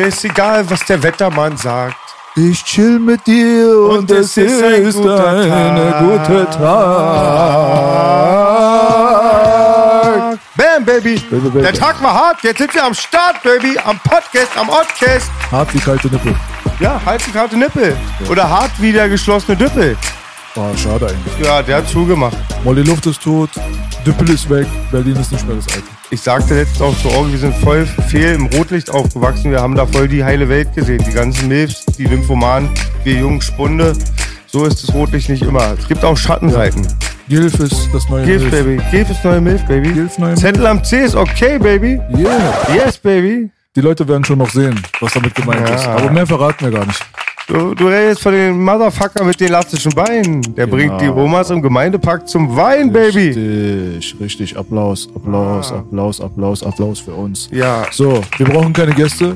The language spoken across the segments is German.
Mir ist egal, was der Wettermann sagt. Ich chill mit dir und, Und es ist, ein ein guter Tag. guter Tag. Bam, Baby. Baby, baby. Der Tag war hart. Jetzt sind wir am Start, Baby. Am Podcast, am Oddcast. Hart wie kalte Nippel. Ja, halt die harte Nippel. Oder hart wie der geschlossene Düppel. Oh, schade eigentlich. Ja, der hat zugemacht. Molly Luft ist tot, Düppel ist weg, Berlin ist nicht mehr das alte. Ich sagte letztens auch zu Orgi, wir sind voll fehl im Rotlicht aufgewachsen. Wir haben da voll die heile Welt gesehen. Die ganzen Milfs, die Nymphomanen, wir jungen Spunde. So ist das Rotlicht nicht immer. Es gibt auch Schattenseiten. Gilf ist das neue Gilf, Milf. Baby. Gilf ist neue Milf, Baby. Gilf neue Zettel am C ist okay, Baby. Yeah. Yes, Baby. Die Leute werden schon noch sehen, was damit gemeint Ja. ist. Aber mehr verraten wir gar nicht. Du, du redest von den Motherfucker mit den elastischen Beinen. Der Genau. bringt die Omas im Gemeindepark zum Wein, Baby. Richtig, richtig. Applaus, Applaus, Applaus, Applaus, Applaus für uns. Ja. So, wir brauchen keine Gäste.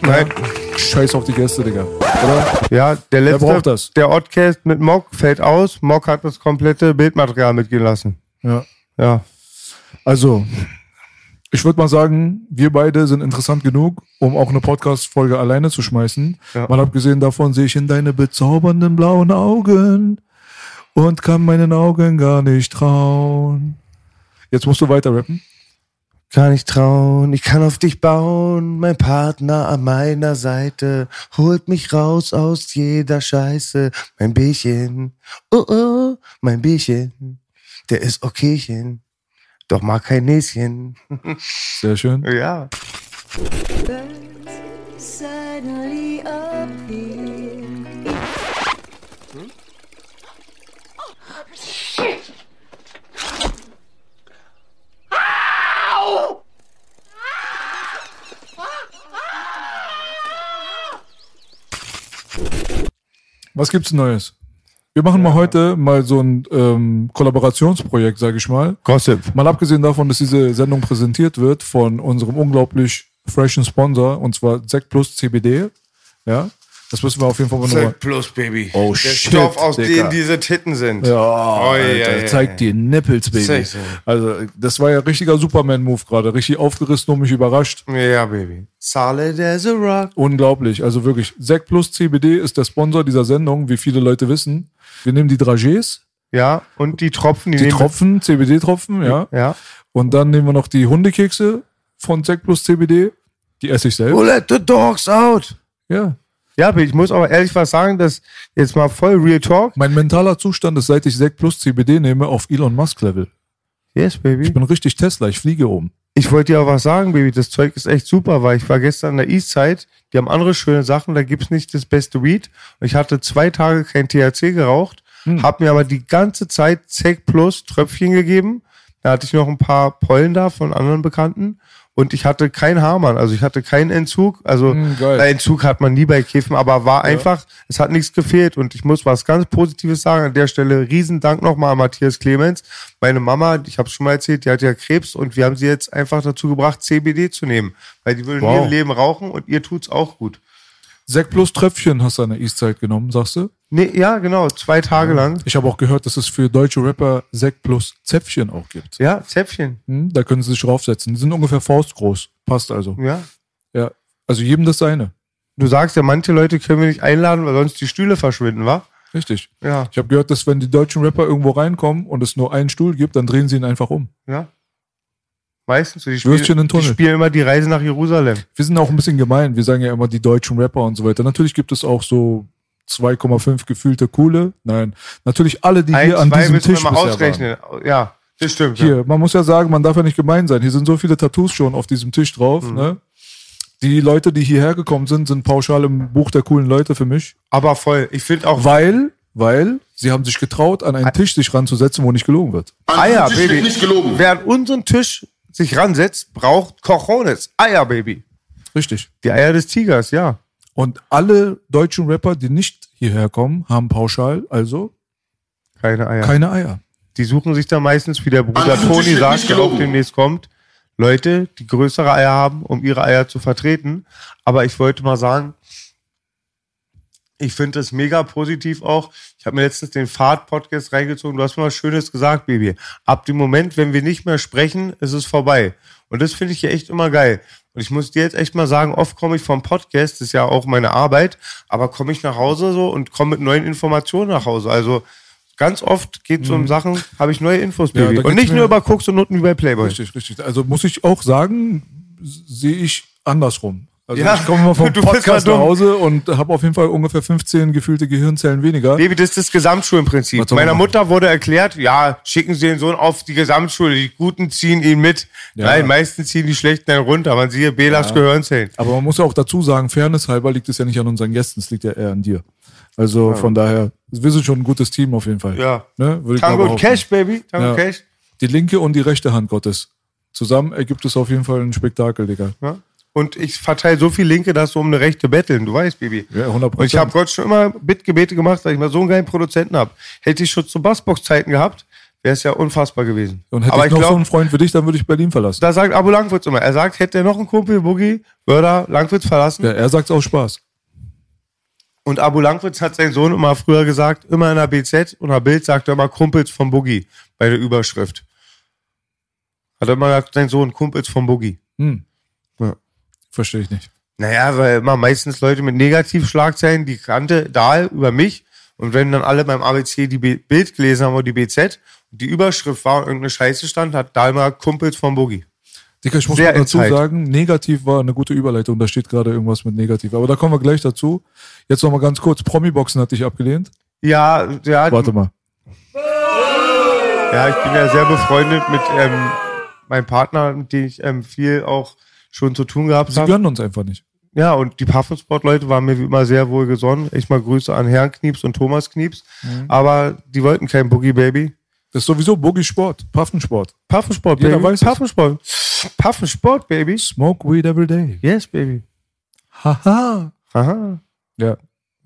Nein. Scheiß auf die Gäste, Digga. Oder? Ja, der letzte, braucht das? der Oddcast mit Mock fällt aus. Mock hat das komplette Bildmaterial mitgehen lassen. Ja. Ja. Also, ich würde mal sagen, wir beide sind interessant genug, um auch eine Podcast-Folge alleine zu schmeißen. Ja. Mal abgesehen davon sehe ich in deine bezaubernden blauen Augen und kann meinen Augen gar nicht trauen. Jetzt musst du weiter rappen. Kann ich trauen, ich kann auf dich bauen. Mein Partner an meiner Seite holt mich raus aus jeder Scheiße. Mein Bierchen, oh oh, mein Bierchen, der ist okaychen, doch mag kein Näschen. Sehr schön. Ja. Was gibt's Neues? Wir machen mal heute mal so ein ähm, Kollaborationsprojekt, sage ich mal. Gossip. Mal abgesehen davon, dass diese Sendung präsentiert wird von unserem unglaublich freshen Sponsor, und zwar Sekt Plus CBD. Ja, das müssen wir auf jeden Fall mal nochmal. plus, Baby. Oh, Der shit, Stoff, aus Digga. dem diese Titten sind. Ja, Oi, Alter, oi, oi, zeig oi. die Nippels, Baby. Zeig sie. Also, das war ja richtiger Superman-Move gerade. Richtig aufgerissen und mich überrascht. Ja, Baby. Solid as a rock. Unglaublich. Also wirklich, Sekt Plus CBD ist der Sponsor dieser Sendung, wie viele Leute wissen. Wir nehmen die Dragés, Ja, und die Tropfen, die, die Tropfen, CBD-Tropfen, ja. Ja. Und dann nehmen wir noch die Hundekekse von Sekt Plus CBD. Die esse ich selbst. Oh, let the dogs out. Ja. Ja, ich muss aber ehrlich was sagen, dass jetzt mal voll Real Talk. Mein mentaler Zustand ist, seit ich Sekt Plus CBD nehme, auf Elon Musk-Level. Yes, Baby. Ich bin richtig Tesla, ich fliege um. Ich wollte dir auch was sagen, Baby. Das Zeug ist echt super, weil ich war gestern an der Eastside. Die haben andere schöne Sachen, da gibt's nicht das beste Weed. Und ich hatte zwei Tage kein THC geraucht, hab mir aber die ganze Zeit Zec Plus Tröpfchen gegeben. Da hatte ich noch ein paar Pollen da von anderen Bekannten. Und ich hatte keinen Haarmann, also ich hatte keinen Entzug. Also Mm, Entzug hat man nie bei Kiffen, aber war einfach, es hat nichts gefehlt. Und ich muss was ganz Positives sagen an der Stelle. Riesendank nochmal an Matthias Clemens. Meine Mama, ich habe schon mal erzählt, die hat ja Krebs und wir haben sie jetzt einfach dazu gebracht, CBD zu nehmen. Weil die will in Wow. ihrem Leben rauchen und ihr tut's auch gut. Sekt Plus Tröpfchen hast du an der Eastside genommen, sagst du? Nee, ja, genau, zwei Tage lang. Ich habe auch gehört, dass es für deutsche Rapper Sekt Plus Zäpfchen auch gibt. Ja, Zäpfchen. Hm, da können sie sich draufsetzen. Die sind ungefähr faustgroß. Passt also. Ja. Ja. Also jedem das seine. Du sagst ja, manche Leute können wir nicht einladen, weil sonst die Stühle verschwinden, wa? Richtig. Ja, Ich habe gehört, dass wenn die deutschen Rapper irgendwo reinkommen und es nur einen Stuhl gibt, dann drehen sie ihn einfach um. ja. Meistens. so. Die Tunnel. Die spielen immer die Reise nach Jerusalem. Wir sind auch ein bisschen gemein. Wir sagen ja immer die deutschen Rapper und so weiter. Natürlich gibt es auch so 2,5 gefühlte coole. Nein, natürlich alle, die Ein, hier an diesem müssen wir Tisch mal bisher waren. ausrechnen. Ja, das stimmt. Ja. Hier, man muss ja sagen, man darf ja nicht gemein sein. Hier sind so viele Tattoos schon auf diesem Tisch drauf. Mhm. Ne? Die Leute, die hierher gekommen sind, sind pauschal im Buch der coolen Leute für mich. Aber voll. Ich finde auch Weil, weil sie haben sich getraut, an einen Tisch sich ranzusetzen, wo nicht gelogen wird. Eier, Tisch wird Baby. nicht gelogen. Wer an unseren Tisch sich ransetzt, braucht Cojones. Eier, Baby. Richtig. Die Eier des Tigers, ja. Und alle deutschen Rapper, die nicht hierher kommen, haben pauschal also Keine Eier. keine Eier. die suchen sich da meistens, wie der Bruder diesem Toni sagt, der auch demnächst kommt, Leute, die größere Eier haben, um ihre Eier zu vertreten. Aber ich wollte mal sagen, ich finde es mega positiv auch. Ich habe mir letztens den Fahrt-Podcast reingezogen. Du hast mal was Schönes gesagt, Baby. Ab dem Moment, wenn wir nicht mehr sprechen, ist es vorbei. Und das finde ich ja echt immer geil. Und ich muss dir jetzt echt mal sagen, oft komme ich vom Podcast, das ist ja auch meine Arbeit, aber komme ich nach Hause so und komme mit neuen Informationen nach Hause. Also ganz oft geht es um Sachen, habe ich neue Infos, Mhm. Ja, Baby. da und nicht mir- nur über Koks und Noten wie bei Playboy. Richtig, richtig. Also muss ich auch sagen, sehe ich andersrum. Also Ja, ich komme mal vom Podcast nach. Hause und habe auf jeden Fall ungefähr 15 gefühlte Gehirnzellen weniger. Baby, das ist das Gesamtschulenprinzip. Man Meiner? Mutter wurde erklärt, ja, schicken Sie den Sohn auf die Gesamtschule, die Guten ziehen ihn mit. Ja. Nein, meistens ziehen die Schlechten dann runter. Man siehe Belas Gehirnzellen. Aber man muss ja auch dazu sagen, Fairness halber liegt es ja nicht an unseren Gästen, es liegt ja eher an dir. Also von daher, wir sind schon ein gutes Team auf jeden Fall. Ja. Ne? Würde Tango und. Cash, Baby. Tango Ja. Cash. Die linke und die rechte Hand Gottes. Zusammen ergibt es auf jeden Fall ein Spektakel, Digga. Ja. Und ich verteile so viel Linke, dass du um eine rechte betteln. Du weißt, Baby. Ja, 100%. Und ich habe Gott schon immer Bittgebete gemacht, weil ich mal so einen geilen Produzenten habe. Hätte ich schon zu Bassbox-Zeiten gehabt, wäre es ja unfassbar gewesen. Und hätte Aber ich noch so glaube, einen Freund für dich, dann würde ich Berlin verlassen. da sagt Abu Langwitz immer. Er sagt, hätte er noch einen Kumpel, Boogie, würde er Langwitz verlassen. Ja, er sagt auch Spaß. Und Abu Langwitz hat sein Sohn immer früher gesagt, immer in der BZ und der Bild sagt er immer Kumpels vom Boogie bei der Überschrift. Hat er immer gesagt, sein Sohn, Kumpels vom Boogie. Hm. Verstehe ich nicht. Naja, weil immer meistens Leute mit Negativschlagzeilen, die kannte Dahl über mich. Und wenn dann alle beim ABC die Bild gelesen haben oder die BZ und die Überschrift war und irgendeine Scheiße stand, hat Dahl mal Kumpels vom Boogie. Dicker, ich muss Sehr dazu Insight. sagen, negativ war eine gute Überleitung. Da steht gerade irgendwas mit negativ. Aber da kommen wir gleich dazu. Jetzt noch mal ganz kurz. Promi-Boxen hat dich abgelehnt. Ja, ja, Warte mal. ja, ich bin ja sehr befreundet mit ähm, meinem Partner, mit dem ich ähm, viel auch schon zu tun gehabt Sie habe. gönnen uns einfach nicht. Ja, und die Puffensport-Leute waren mir wie immer sehr wohl gesonnen. Ich mal Grüße an Herrn Knieps und Thomas Knieps. Mhm. Aber die wollten kein Boogie Baby. Das ist sowieso Boogie-Sport. Puffensport. Puffensport, Baby. weiß. Puffensport. Puffensport, Baby. Smoke weed every day. Yes, Baby. Haha. Aha. Ja.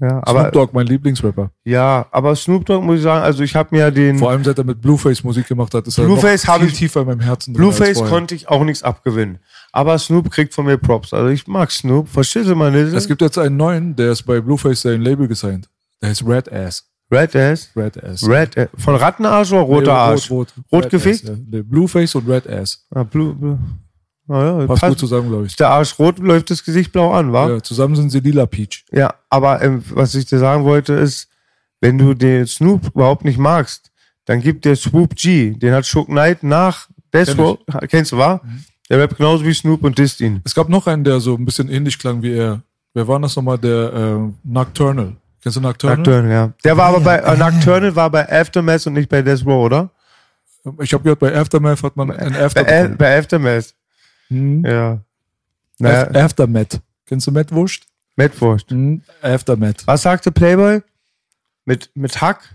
Ja, Snoop aber, Dogg, mein Lieblingsrapper. ja, aber Snoop Dogg muss ich sagen, also ich habe mir den Vor allem, seit er mit Blueface Musik gemacht hat, ist er Blueface noch viel ich- tiefer in meinem Herzen Blueface konnte ich auch nichts abgewinnen. Aber Snoop kriegt von mir Props. Also ich mag Snoop. Verstehst du mal Es gibt jetzt einen neuen, der ist bei Blueface sein Label gesigned. Der heißt Red Ass. Red Ass. Red Ass. Red Ass. Von Rattenarsch oder roter Nee, Arsch? Rot, rot, Rot gefickt? Ass, ja. Blueface und Red Ass. Ah, Blue, Blue. Ah, ja, Passt passt. gut zusammen, glaube ich. Ist der Arsch rot, läuft das Gesicht blau an, wa? Ja, Ja, zusammen sind sie lila Peach. aber ähm, was ich dir sagen wollte ist, wenn du den Snoop überhaupt nicht magst, dann gibt der Swoop G, den hat Shook Knight nach Death Kenn Row, kennst du, wa? Der rappt genauso wie Snoop und disst ihn. Es gab noch einen, der so ein bisschen ähnlich klang wie er. Wer war das nochmal? Der äh, Nocturnal. Kennst du Nocturnal? Nocturnal, ja. Der war aber bei, äh, Nocturnal war bei Aftermath und nicht bei Death Row, oder? Ich habe gehört, bei Aftermath hat man ein After Bei, A- bekommen. bei Aftermath. Hm? Ja. Naja, Aftermath. Kennst du Matt Wurst? Mettwurst. Hm? Aftermath. Was sagte Playboy? Mit, mit Hack?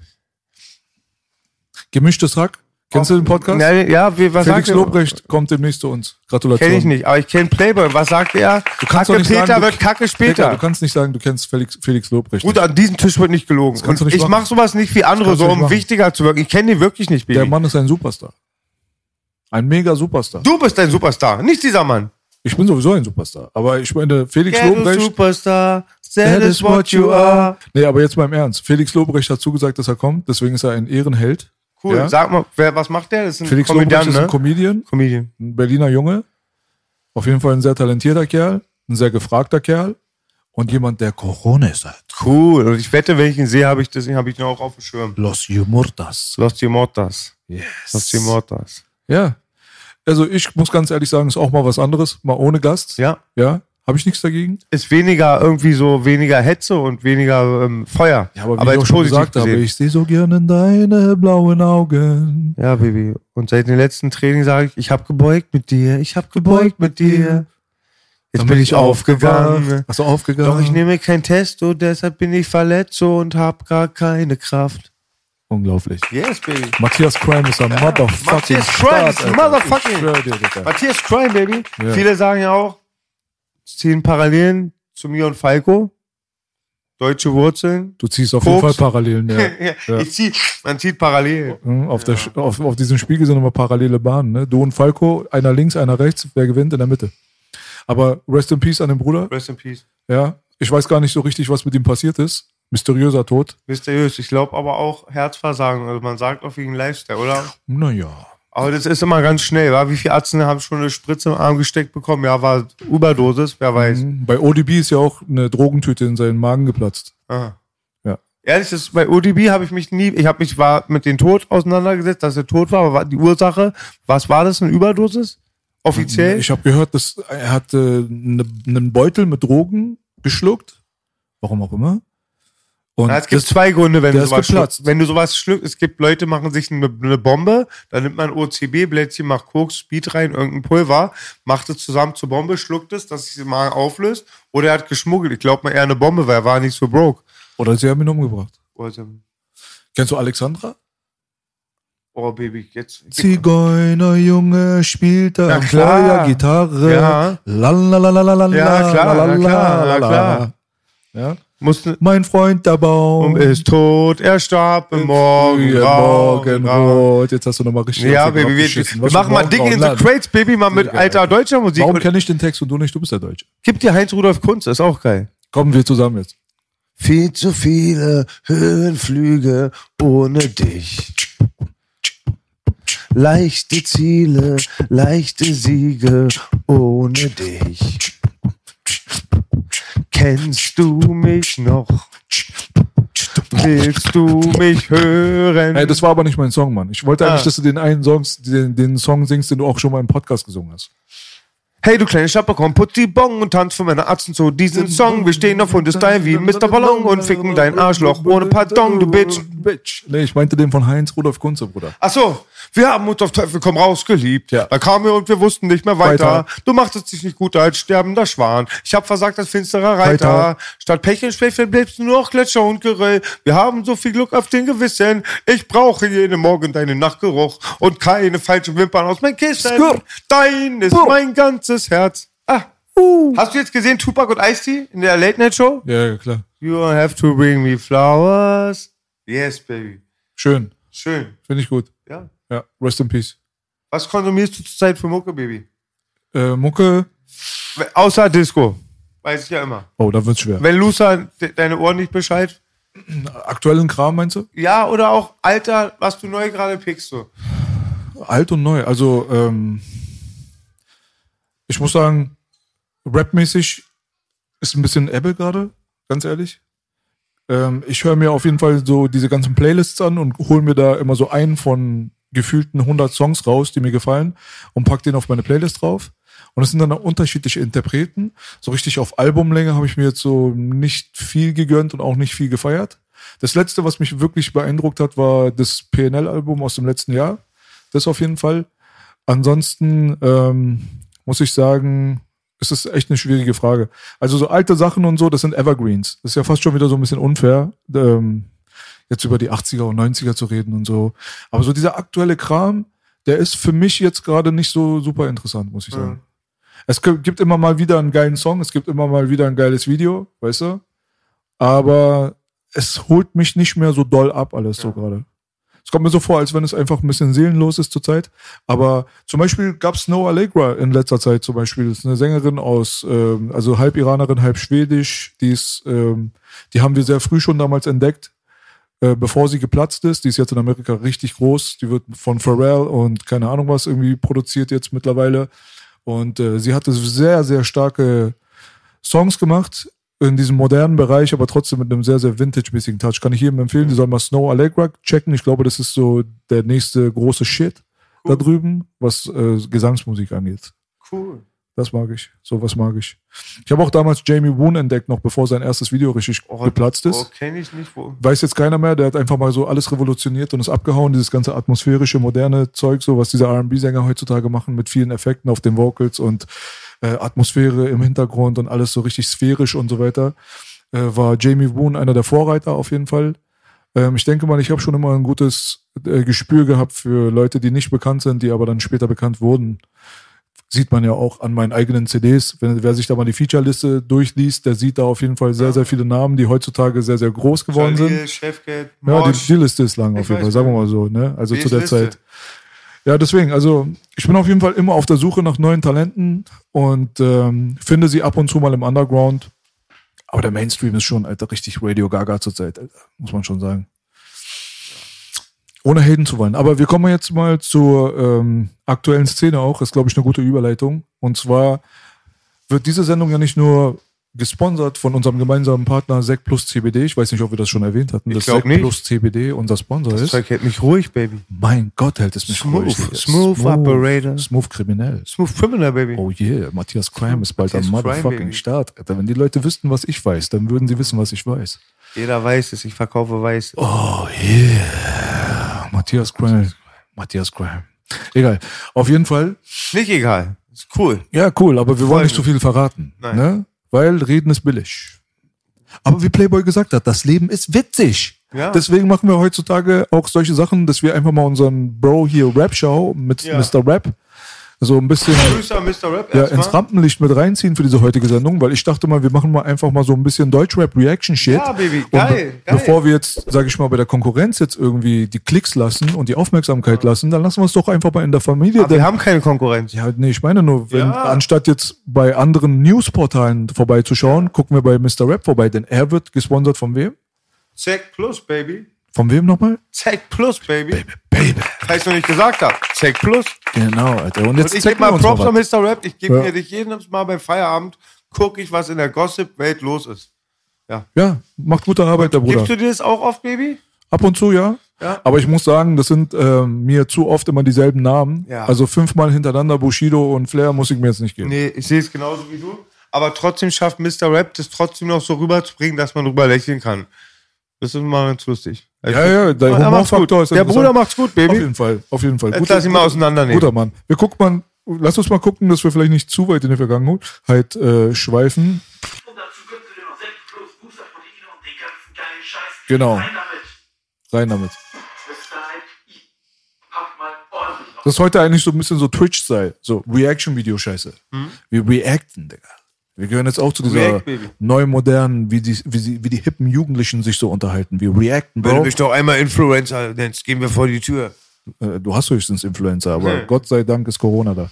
Gemischtes Hack. Kennst du den Podcast? Ja, ja wie, was Felix sagt er? Lobrecht kommt demnächst zu uns. Gratulation. Kenn ich nicht, aber ich kenne Playboy. Was sagt er? kannst Kacke Peter sagen, du- wird Kacke später. du kannst nicht sagen, du kennst Felix, Felix Lobrecht. Gut, an diesem Tisch wird nicht gelogen. du nicht ich mache sowas nicht wie andere, du so um machen. wichtiger zu wirken. Ich kenne den wirklich nicht, Der Baby. Mann ist ein Superstar. Ein mega Superstar. Du bist ein Superstar, nicht dieser Mann. Ich bin sowieso ein Superstar. Aber ich meine, Felix Get Lobrecht. Superstar, that is what you are. Nee, aber jetzt mal im Ernst. Felix Lobrecht hat zugesagt, dass er kommt. Deswegen ist er ein Ehrenheld. Cool. Ja? Sag mal, wer, was macht der? Das ist ein Felix Komödiant, Lobrecht ist ne? ein Comedian, Comedian. ein Berliner Junge. Auf jeden Fall ein sehr talentierter Kerl, ein sehr gefragter Kerl und jemand, der Corones hat. Cool. Und ich wette, wenn ich ihn sehe, habe ich das, habe ich ihn auch auf dem Schirm. Los Yumurtas. Los. Los Yes. Timotas. Ja. Also ich muss ganz ehrlich sagen, ist auch mal was anderes, mal ohne Gast. Ja. Ja. Habe ich nichts dagegen. Ist weniger irgendwie so weniger Hetze und weniger ähm, Feuer. Ja, aber wie ich jetzt auch schon gesagt habe, ich sehe so gerne deine blauen Augen. Ja, Baby. Und seit dem letzten Training sage ich, ich habe gebeugt mit dir, ich habe gebeugt mit dir. Jetzt Dann bin ich aufgegangen. Hast du aufgegangen? Doch ich nehme kein Testo, deshalb bin ich verletzt und hab gar keine Kraft. Unglaublich. Yes, Baby. Matthias Crime ist ein motherfucking Matthias Crime ist ein motherfucking- dir. Matthias Crime, Baby. Ja. Viele sagen ja auch, ziehen Parallelen zu mir und Falco. Deutsche Wurzeln. Du ziehst auf jeden Fall Koks. Parallelen, ja. Ja. Ich zieh, man zieht Parallelen. Mhm, Auf, der, auf, auf diesem Spiegel sind immer parallele Bahnen. Ne? Du und Falco, einer links, einer rechts, wer gewinnt in der Mitte. Aber rest in peace an den Bruder. Rest in peace. Ja, ich weiß gar nicht so richtig, was mit ihm passiert ist. Mysteriöser Tod. Mysteriös. Ich glaube aber auch Herzversagen. Also man sagt auch wegen Lifestyle, oder? Naja. Aber das ist immer ganz schnell, wa? Wie viele Ärzte haben schon eine Spritze im Arm gesteckt bekommen? Ja, war Überdosis, wer weiß. Mhm. Bei ODB ist ja auch eine Drogentüte in seinen Magen geplatzt. Aha. Ja. Ehrlich, das, bei ODB habe ich mich nie, ich habe mich war mit dem Tod auseinandergesetzt, dass er tot war, aber war die Ursache, was war das, eine Überdosis? Offiziell? Ich habe gehört, dass er hatte ne, einen Beutel mit Drogen geschluckt. Warum auch immer. Und Na, es gibt das, zwei Gründe, wenn du sowas schluckst. Wenn du sowas schluckst, es gibt Leute, machen sich eine, eine Bombe, dann nimmt man OCB-Blättchen, macht Koks, Speed rein, irgendein Pulver, macht es zusammen zur Bombe, schluckt es, dass sich Magen auflöst. Oder er hat geschmuggelt. Ich glaube mal eher eine Bombe, weil er war nicht so broke. oder sie haben ihn umgebracht. Also, Kennst du Alexandra? oh Baby, jetzt. Zigeunerjunge spielt da Ja, Gitarre. Ja. Lalalala. Ja, klar, na klar, klar. Ja. Musste, Mein Freund der Baum. um ist tot, er starb im Morgengrauen. Morgenrot. Jetzt hast du nochmal richtig Ja, Baby, wir, wir machen mal in the. Crates, Baby, mal mit alter deutscher Musik. Warum kenne ich den Text und du nicht? Du bist der Deutsche. gib dir Heinz Rudolf Kunz, ist auch geil. Kommen wir zusammen jetzt. Viel zu viele Höhenflüge ohne dich. Leichte Ziele, leichte Siege ohne dich. Kennst du mich noch? Willst du mich hören? Ey, das war aber nicht mein Song, Mann. Ich wollte Ah. eigentlich, dass du den einen Songs, den, den Song singst, den du auch schon mal im Podcast gesungen hast. Hey, du kleine Schapper, komm, put die Bong und tanz für meine Atzen zu diesem Song. Wir stehen auf Hundestyle wie Mr. Ballon und ficken dein Arschloch ohne Pardon, du Bitch. Bitch. Nee, ich meinte den von Heinz Rudolf Kunze, Bruder. Ach so, wir haben uns auf Teufel komm raus geliebt. Ja. Da kamen wir und wir wussten nicht mehr weiter. Weiter. Du machtest dich nicht gut als sterbender Schwan. Ich hab versagt als finsterer Reiter. Weiter. Statt Pech und Schwefel bleibst du nur noch Gletscher und Geröll. Wir haben so viel Glück auf den Gewissen. Ich brauche jeden Morgen deinen Nachtgeruch und keine falschen Wimpern aus meinem Kissen. Skur. Dein ist Brr. mein ganzes Herz. Ah. Hast du jetzt gesehen Tupac und Ice-T in der Late Night Show? Ja, ja, klar. You have to bring me flowers. Yes, baby. Schön. Schön. Finde ich gut. Ja. Ja, rest in peace. Was konsumierst du zurzeit für Mucke, Baby? Äh, Mucke. Außer Disco. Weiß ich ja immer. Oh, da wird's schwer. Wenn Luca de deine Ohren nicht Bescheid. Aktuellen Kram meinst du? Ja, oder auch Alter, was du neu gerade pickst. So. Alt und neu. Also, ähm, ich muss sagen, rapmäßig ist ein bisschen Ebbe gerade, ganz ehrlich. Ähm, ich höre mir auf jeden Fall so diese ganzen Playlists an und hole mir da immer so einen von gefühlten 100 Songs raus, die mir gefallen und pack den auf meine Playlist drauf. Und es sind dann unterschiedliche Interpreten. So richtig auf Albumlänge habe ich mir jetzt so nicht viel gegönnt und auch nicht viel gefeiert. Das letzte, was mich wirklich beeindruckt hat, war das PNL-Album aus dem letzten Jahr. Das auf jeden Fall. Ansonsten ähm, muss ich sagen, es ist echt eine schwierige Frage. Also so alte Sachen und so, das sind Evergreens. Das ist ja fast schon wieder so ein bisschen unfair, ähm, jetzt über die 80er und 90er zu reden und so. Aber so dieser aktuelle Kram, der ist für mich jetzt gerade nicht so super interessant, muss ich sagen. Es g- gibt immer mal wieder einen geilen Song, es gibt immer mal wieder ein geiles Video, weißt du? Aber es holt mich nicht mehr so doll ab, alles so gerade. Es kommt mir so vor, als wenn es einfach ein bisschen seelenlos ist zurzeit. Aber zum Beispiel gab es No Allegra in letzter Zeit zum Beispiel. Das ist eine Sängerin aus, ähm, also halb Iranerin, halb Schwedisch. Die ist, ähm, die haben wir sehr früh schon damals entdeckt, äh, bevor sie geplatzt ist. Die ist jetzt in Amerika richtig groß. Die wird von Pharrell und keine Ahnung was irgendwie produziert jetzt mittlerweile. Und äh, sie hatte sehr, sehr starke Songs gemacht in diesem modernen Bereich, aber trotzdem mit einem sehr, sehr vintage-mäßigen Touch. Kann ich jedem empfehlen, die soll mal Snow Allegra checken. Ich glaube, das ist so der nächste große Shit da drüben, was äh, Gesangsmusik angeht. Cool. Das mag ich. Sowas mag ich. Ich habe auch damals Jamie Woon entdeckt, noch bevor sein erstes Video richtig geplatzt ist. Oh, kenne ich nicht. Wo. Weiß jetzt keiner mehr, der hat einfach mal so alles revolutioniert und ist abgehauen, dieses ganze atmosphärische, moderne Zeug, so was diese RB-Sänger heutzutage machen, mit vielen Effekten auf den Vocals und äh, Atmosphäre im Hintergrund und alles so richtig sphärisch und so weiter. Äh, war Jamie Woon einer der Vorreiter auf jeden Fall. Ähm, ich denke mal, ich habe schon immer ein gutes äh, Gespür gehabt für Leute, die nicht bekannt sind, die aber dann später bekannt wurden. Sieht man ja auch an meinen eigenen CDs. Wenn, wer sich da mal die Featureliste durchliest, der sieht da auf jeden Fall sehr, sehr viele Namen, die heutzutage sehr, sehr groß geworden sind. Jalil, Chefgeld, Ja, die, die Liste ist lang auf jeden Fall, sagen wir mal so. Ne? Also zu der Liste? Zeit. Ja, deswegen, also ich bin auf jeden Fall immer auf der Suche nach neuen Talenten und ähm, finde sie ab und zu mal im Underground. Aber der Mainstream ist schon, Alter, richtig Radio Gaga zurzeit, Alter, muss man schon sagen. Ohne haten zu wollen. Aber wir kommen jetzt mal zur ähm, aktuellen Szene auch. Ist, glaube ich, eine gute Überleitung. Und zwar wird diese Sendung ja nicht nur gesponsert von unserem gemeinsamen Partner Sec Plus CBD. Ich weiß nicht, ob wir das schon erwähnt hatten, Ich dass Sec nicht. Plus CBD unser Sponsor Das ist. Zeug hält mich ruhig, Baby. Mein Gott, hält es mich Smooth, ruhig. Digga. smooth operator. Smooth kriminell. Smooth Criminal, Baby. Oh yeah, Matthias Crime ist bald Matthias am Crime, motherfucking Baby. Start. Alter, wenn die Leute wüssten, was ich weiß, dann würden sie wissen, was ich weiß. Jeder weiß es, ich verkaufe weiß. Oh yeah. Matthias Crime. Matthias Crime. Egal. Auf jeden Fall. Nicht egal. Ist cool. Ja, cool, aber wir wollen nicht zu Freunde. viel verraten. Nein. Ne? Weil reden ist billig. Aber wie Playboy gesagt hat, das Leben ist witzig. Ja. Deswegen machen wir heutzutage auch solche Sachen, dass wir einfach mal unseren Bro hier Rap-Show mit Ja. Mr. Rap so ein bisschen ja, ins Rampenlicht mit reinziehen für diese heutige Sendung, weil ich dachte mal, wir machen mal einfach mal so ein bisschen Deutschrap-Reaction-Shit. Ja, Baby, geil, be geil. Bevor wir jetzt, sage ich mal, bei der Konkurrenz jetzt irgendwie die Klicks lassen und die Aufmerksamkeit lassen, dann lassen wir es doch einfach mal in der Familie. Aber denn- wir haben keine Konkurrenz. ja, nee, ich meine nur, wenn, Ja. anstatt jetzt bei anderen Newsportalen vorbeizuschauen, gucken wir bei Mr. Rap vorbei, denn er wird gesponsert von wem? Zack Plus, Baby. Von wem nochmal? Zack Plus, Baby. Baby. Falls ich noch nicht gesagt habe. Zack Plus. Genau, Alter. Und Und jetzt ich zeig gebe mal Props an. Mr. Rap. Ich gebe Ja. mir dich jedes Mal beim Feierabend, gucke ich, was in der Gossip-Welt los ist. Ja, macht gute Arbeit, der Bruder. Gibst du dir das auch oft, Baby? Ab und zu, ja. Ja. Aber ich muss sagen, das sind ähm, mir zu oft immer dieselben Namen. Ja. Also fünfmal hintereinander Bushido und Flair muss ich mir jetzt nicht geben. Nee, ich sehe es genauso wie du. Aber trotzdem schafft Mr. Rap das trotzdem noch so rüberzubringen, dass man drüber lächeln kann. Das ist mal ganz lustig. Also, Ja, ja, der er macht's Humorfaktor gut. ist Der. Bruder macht's gut, Auf Baby. jeden Fall, auf jeden Fall. Jetzt lass ihn mal auseinandernehmen. Guter Mann. Wir gucken mal, lass uns mal gucken, dass wir vielleicht nicht zu weit in die Vergangenheit äh, schweifen. Und dazu gönnst du dir noch 6 plus Booster-Proteine und den ganzen geilen Scheiß. Genau. Rein damit. Rein damit. Bis dahin, ich pack mal ordentlich auf. Das ist heute eigentlich so ein bisschen so Twitch-Style. So Reaction-Video-Scheiße. Wir reacten, Digga. Wir gehören jetzt auch zu dieser React, Baby. neu modernen, wie die, wie, sie, wie die hippen Jugendlichen sich so unterhalten. Wir reacten, Wenn du Bro. mich doch einmal Influencer nennst, gehen wir vor die Tür. Äh, Du hast höchstens Influencer, aber Nee. Gott sei Dank ist Corona da.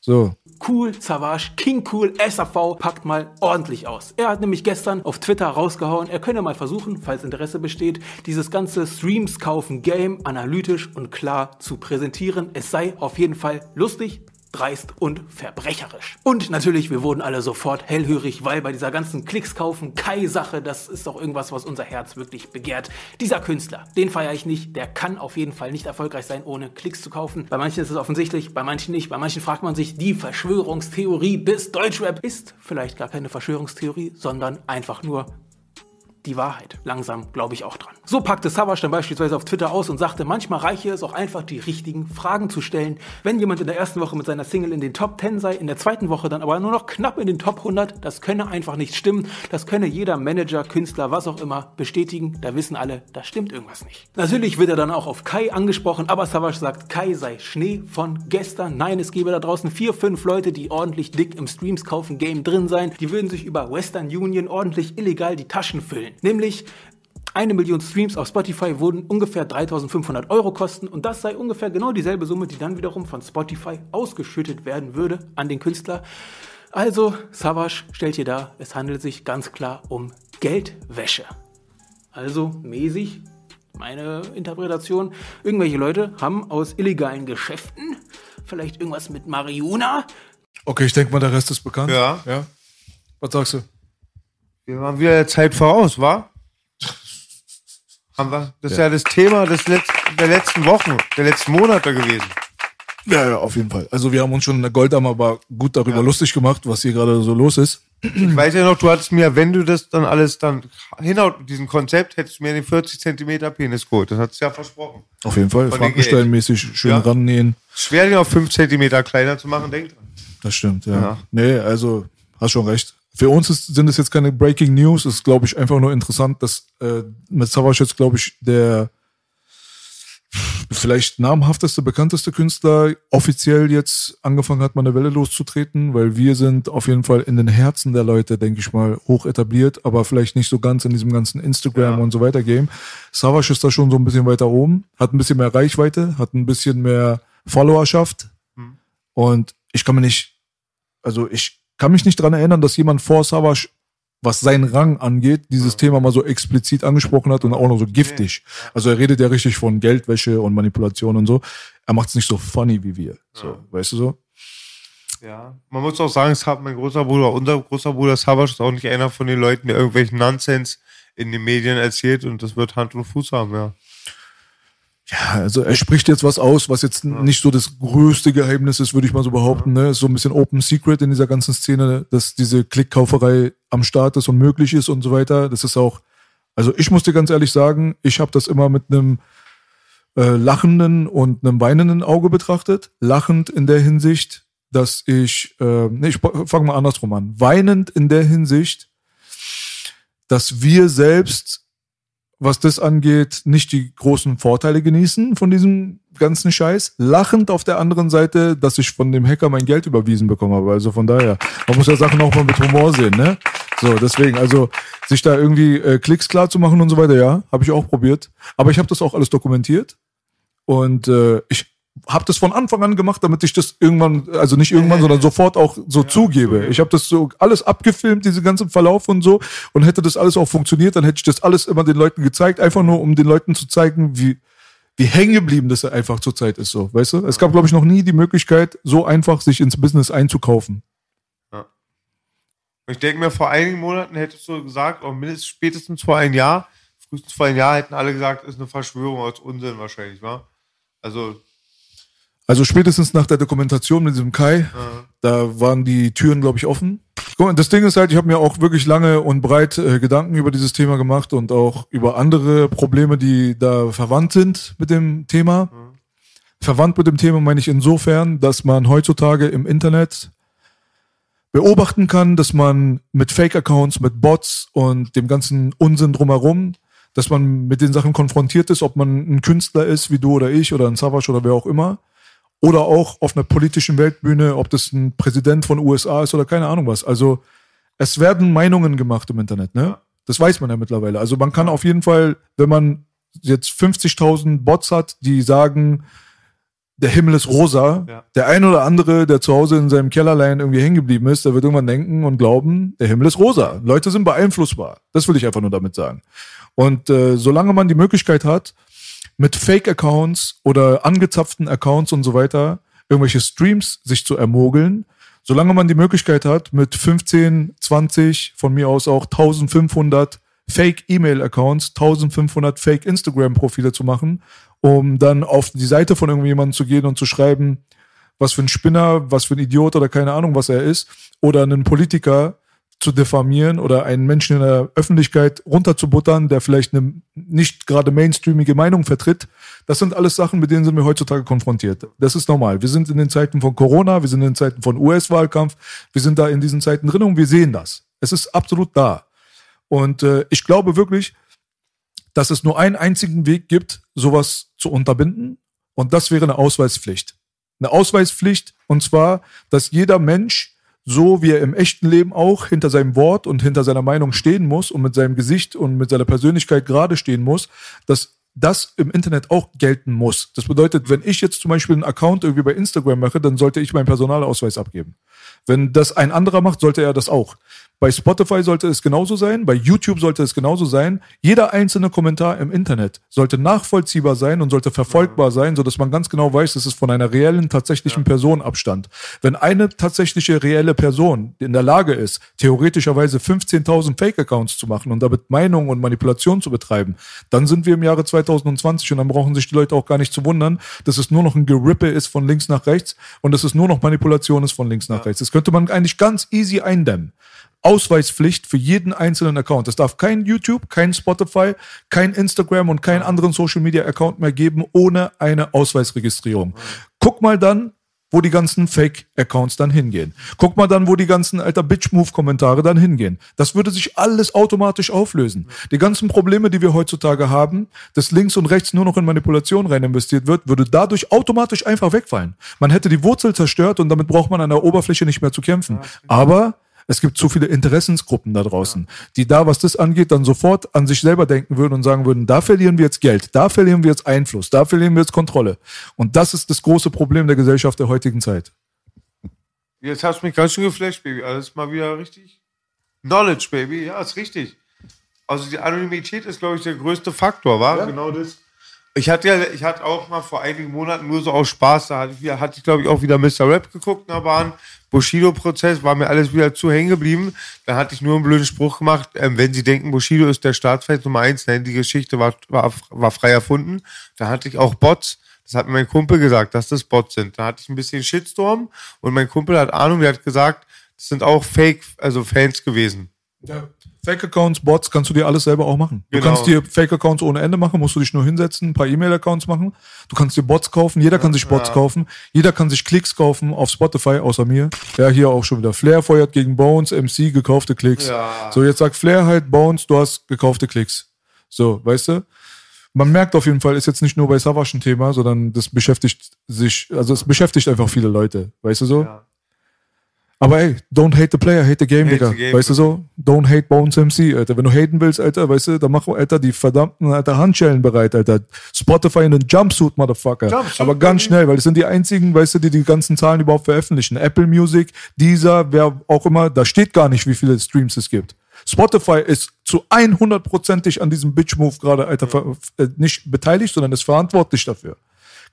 So, Cool, Savage, King Cool, SAV packt mal ordentlich aus. Er hat nämlich gestern auf Twitter rausgehauen, er könne mal versuchen, falls Interesse besteht, dieses ganze Streams kaufen Game analytisch und klar zu präsentieren. Es sei auf jeden Fall lustig, dreist und verbrecherisch. Und natürlich, wir wurden alle sofort hellhörig, weil bei dieser ganzen Klicks kaufen Kai-Sache, das ist doch irgendwas, was unser Herz wirklich begehrt. Dieser Künstler, den feiere ich nicht, der kann auf jeden Fall nicht erfolgreich sein, ohne Klicks zu kaufen. Bei manchen ist es offensichtlich, bei manchen nicht. Bei manchen fragt man sich, die Verschwörungstheorie des Deutschrap ist vielleicht gar keine Verschwörungstheorie, sondern einfach nur die Wahrheit. Langsam glaube ich auch dran. So packte Savage dann beispielsweise auf Twitter aus und sagte, manchmal reiche es auch einfach, die richtigen Fragen zu stellen. Wenn jemand in der ersten Woche mit seiner Single in den Top 10 sei, in der zweiten Woche dann aber nur noch knapp in den Top 100, das könne einfach nicht stimmen. Das könne jeder Manager, Künstler, was auch immer bestätigen. Da wissen alle, da stimmt irgendwas nicht. Natürlich wird er dann auch auf Kai angesprochen, aber Savage sagt, Kai sei Schnee von gestern. Nein, es gäbe da draußen vier, fünf Leute, die ordentlich dick im Streams kaufen Game drin sein. Die würden sich über Western Union ordentlich illegal die Taschen füllen. Nämlich eine Million Streams auf Spotify würden ungefähr 3500 Euro kosten und das sei ungefähr genau dieselbe Summe, die dann wiederum von Spotify ausgeschüttet werden würde an den Künstler. Also, Savage stellt hier dar, es handelt sich ganz klar um Geldwäsche. Also mäßig, meine Interpretation, irgendwelche Leute haben aus illegalen Geschäften, vielleicht irgendwas mit Marihuana, okay, ich denke mal, der Rest ist bekannt. Ja. ja. Was sagst du? Wir waren wieder der Zeit voraus, wa? Haben wir? Das ist ja, das Thema des Letz der letzten Wochen, der letzten Monate gewesen. Ja, ja, auf jeden Fall. Also wir haben uns schon in der Goldam aber gut darüber lustig gemacht, was hier gerade so los ist. Ich weiß ja noch, du hattest mir, wenn du das dann alles dann hinhaut mit diesem Konzept, hättest du mir den 40 Zentimeter Penis geholt. Das hast du ja versprochen. Auf jeden Fall. Frankenstein-mäßig schön Ja. rannähen. Schwer, den auf 5 Zentimeter kleiner zu machen, denk dran. Das stimmt, ja. Ja. Nee, also hast schon recht. Für uns ist, sind es jetzt keine Breaking News, es ist, glaube ich, einfach nur interessant, dass äh, mit Savage jetzt, glaube ich, der vielleicht namhafteste, bekannteste Künstler offiziell jetzt angefangen hat, mal eine Welle loszutreten, weil wir sind auf jeden Fall in den Herzen der Leute, denke ich mal, hoch etabliert, aber vielleicht nicht so ganz in diesem ganzen Instagram Ja. und so weiter Game. Savage ist da schon so ein bisschen weiter oben, hat ein bisschen mehr Reichweite, hat ein bisschen mehr Followerschaft und ich kann mir nicht, also ich kann mich nicht dran erinnern, dass jemand vor Savage, was seinen Rang angeht, dieses Thema mal so explizit angesprochen hat und auch noch so giftig. Also er redet ja richtig von Geldwäsche und Manipulation und so. Er macht es nicht so funny wie wir. So, weißt du so? Ja. Man muss auch sagen, es hat mein großer Bruder, unser großer Bruder Savage ist auch nicht einer von den Leuten, der irgendwelchen Nonsens in den Medien erzählt und das wird Hand und Fuß haben, ja. Ja, also er spricht jetzt was aus, was jetzt nicht so das größte Geheimnis ist, würde ich mal so behaupten. Ne? Ist so ein bisschen Open Secret in dieser ganzen Szene, dass diese Klickkauferei am Start ist und möglich ist und so weiter. Das ist auch, also ich muss dir ganz ehrlich sagen, ich habe das immer mit einem äh, lachenden und einem weinenden Auge betrachtet. Lachend in der Hinsicht, dass ich, äh, nee, ich fange mal andersrum an. Weinend in der Hinsicht, dass wir selbst was das angeht, nicht die großen Vorteile genießen von diesem ganzen Scheiß. Lachend auf der anderen Seite, dass ich von dem Hacker mein Geld überwiesen bekommen habe. Also von daher, man muss ja Sachen auch mal mit Humor sehen, ne? So, deswegen, also sich da irgendwie äh, Klicks klar zu machen und so weiter, ja, habe ich auch probiert. Aber ich habe das auch alles dokumentiert. Und äh, ich habe das von Anfang an gemacht, damit ich das irgendwann, also nicht irgendwann, sondern sofort auch so zugebe. Ich habe das so alles abgefilmt, diesen ganzen Verlauf und so. Und hätte das alles auch funktioniert, dann hätte ich das alles immer den Leuten gezeigt, einfach nur, um den Leuten zu zeigen, wie, wie hängen geblieben das einfach zur Zeit ist, so, weißt du? Es gab, glaube ich, noch nie die Möglichkeit, so einfach sich ins Business einzukaufen. Ich denke mir, vor einigen Monaten hättest du gesagt, auch mindestens spätestens vor einem Jahr, frühestens vor einem Jahr hätten alle gesagt, ist eine Verschwörung aus Unsinn wahrscheinlich, wa? Also, Also spätestens nach der Dokumentation mit diesem Kai, da waren die Türen, glaube ich, offen. Guck mal, das Ding ist halt, ich habe mir auch wirklich lange und breit äh, Gedanken über dieses Thema gemacht und auch über andere Probleme, die da verwandt sind mit dem Thema. Verwandt mit dem Thema meine ich insofern, dass man heutzutage im Internet beobachten kann, dass man mit Fake-Accounts, mit Bots und dem ganzen Unsinn drumherum, dass man mit den Sachen konfrontiert ist, ob man ein Künstler ist, wie du oder ich oder ein Savage oder wer auch immer, oder auch auf einer politischen Weltbühne, ob das ein Präsident von USA ist oder keine Ahnung was. Also es werden Meinungen gemacht im Internet, ne? Das weiß man ja mittlerweile. Also man kann auf jeden Fall, wenn man jetzt 50.000 Bots hat, die sagen, der Himmel ist rosa, Ja. der ein oder andere, der zu Hause in seinem Kellerlein irgendwie hängen geblieben ist, der wird irgendwann denken und glauben, der Himmel ist rosa. Leute sind beeinflussbar. Das will ich einfach nur damit sagen. Und äh, solange man die Möglichkeit hat, mit Fake-Accounts oder angezapften Accounts und so weiter irgendwelche Streams sich zu ermogeln, solange man die Möglichkeit hat, mit 15, 20, von mir aus auch 1500 Fake-E-Mail-Accounts, 1500 Fake-Instagram-Profile zu machen, um dann auf die Seite von irgendjemandem zu gehen und zu schreiben, was für ein Spinner, was für ein Idiot oder keine Ahnung, was er ist, oder einen Politiker zu diffamieren oder einen Menschen in der Öffentlichkeit runterzubuttern, der vielleicht eine nicht gerade mainstreamige Meinung vertritt. Das sind alles Sachen, mit denen sind wir heutzutage konfrontiert. Das ist normal. Wir sind in den Zeiten von Corona, wir sind in den Zeiten von US-Wahlkampf, wir sind da in diesen Zeiten drin und wir sehen das. Es ist absolut da. Und äh, ich glaube wirklich, dass es nur einen einzigen Weg gibt, sowas zu unterbinden. Und das wäre eine Ausweispflicht. Eine Ausweispflicht, und zwar, dass jeder Mensch, so wie er im echten Leben auch hinter seinem Wort und hinter seiner Meinung stehen muss und mit seinem Gesicht und mit seiner Persönlichkeit gerade stehen muss, dass das im Internet auch gelten muss. Das bedeutet, wenn ich jetzt zum Beispiel einen Account irgendwie bei Instagram mache, dann sollte ich meinen Personalausweis abgeben. Wenn das ein anderer macht, sollte er das auch. Bei Spotify sollte es genauso sein, bei YouTube sollte es genauso sein. Jeder einzelne Kommentar im Internet sollte nachvollziehbar sein und sollte verfolgbar sein, sodass man ganz genau weiß, dass es von einer reellen, tatsächlichen Person abstand. Wenn eine tatsächliche reelle Person in der Lage ist, theoretischerweise 15.000 Fake-Accounts zu machen und damit Meinung und Manipulation zu betreiben, dann sind wir im Jahre 2020 und dann brauchen sich die Leute auch gar nicht zu wundern, dass es nur noch ein Gerippe ist von links nach rechts und dass es nur noch Manipulation ist von links nach rechts. Das könnte man eigentlich ganz easy eindämmen. Ausweispflicht für jeden einzelnen Account. Es darf kein YouTube, kein Spotify, kein Instagram und keinen anderen Social Media Account mehr geben ohne eine Ausweisregistrierung. Guck mal dann, wo die ganzen Fake-Accounts dann hingehen. Guck mal dann, wo die ganzen alter Bitch-Move-Kommentare dann hingehen. Das würde sich alles automatisch auflösen. Die ganzen Probleme, die wir heutzutage haben, dass links und rechts nur noch in Manipulation rein investiert wird, würde dadurch automatisch einfach wegfallen. Man hätte die Wurzel zerstört und damit braucht man an der Oberfläche nicht mehr zu kämpfen. Aber es gibt zu viele Interessensgruppen da draußen, die da, was das angeht, dann sofort an sich selber denken würden und sagen würden, da verlieren wir jetzt Geld, da verlieren wir jetzt Einfluss, da verlieren wir jetzt Kontrolle. Und das ist das große Problem der Gesellschaft der heutigen Zeit. Jetzt hast du mich ganz schön geflasht, Baby. Alles mal wieder richtig. Knowledge, Baby. Ja, ist richtig. Also die Anonymität ist, glaube ich, der größte Faktor, war Genau das. Ich hatte ja, ich hatte auch mal vor einigen Monaten nur so aus Spaß, da hatte ich, hatte ich glaube ich, auch wieder Mr. Rap geguckt in der Bahn. Bushido-Prozess war mir alles wieder zu hängen geblieben. Da hatte ich nur einen blöden Spruch gemacht, ähm, wenn Sie denken, Bushido ist der Staatsfeind Nummer eins, nein, die Geschichte war, war, war frei erfunden. Da hatte ich auch Bots. Das hat mir mein Kumpel gesagt, dass das Bots sind. Da hatte ich ein bisschen Shitstorm und mein Kumpel hat Ahnung, der hat gesagt, das sind auch Fake, also Fans gewesen. Fake-Accounts, Bots, kannst du dir alles selber auch machen. Du Genau. kannst dir Fake-Accounts ohne Ende machen, musst du dich nur hinsetzen, ein paar E-Mail-Accounts machen. Du kannst dir Bots kaufen, jeder kann sich Bots kaufen, jeder kann sich Klicks kaufen auf Spotify, außer mir. Ja, hier auch schon wieder. Flair feuert gegen Bones, MC, gekaufte Klicks. Ja. So, jetzt sagt Flair halt, Bones, du hast gekaufte Klicks. So, weißt du? Man merkt auf jeden Fall, ist jetzt nicht nur bei Savage ein Thema, sondern das beschäftigt sich, also es beschäftigt einfach viele Leute, weißt du so? Ja. Aber ey, don't hate the player, hate the game, Hate Digga. the game. weißt du so? Don't hate Bones MC, Alter. Wenn du haten willst, Alter, weißt du, dann mach, Alter, die verdammten, Alter, Handschellen bereit, Alter. Spotify in den Jumpsuit, Motherfucker. Jumpsuit, Aber ganz schnell, weil das sind die einzigen, weißt du, die die ganzen Zahlen überhaupt veröffentlichen. Apple Music, dieser, wer auch immer, da steht gar nicht, wie viele Streams es gibt. Spotify ist zu 100%ig an diesem Bitch-Move gerade, Alter, ver- äh, nicht beteiligt, sondern ist verantwortlich dafür.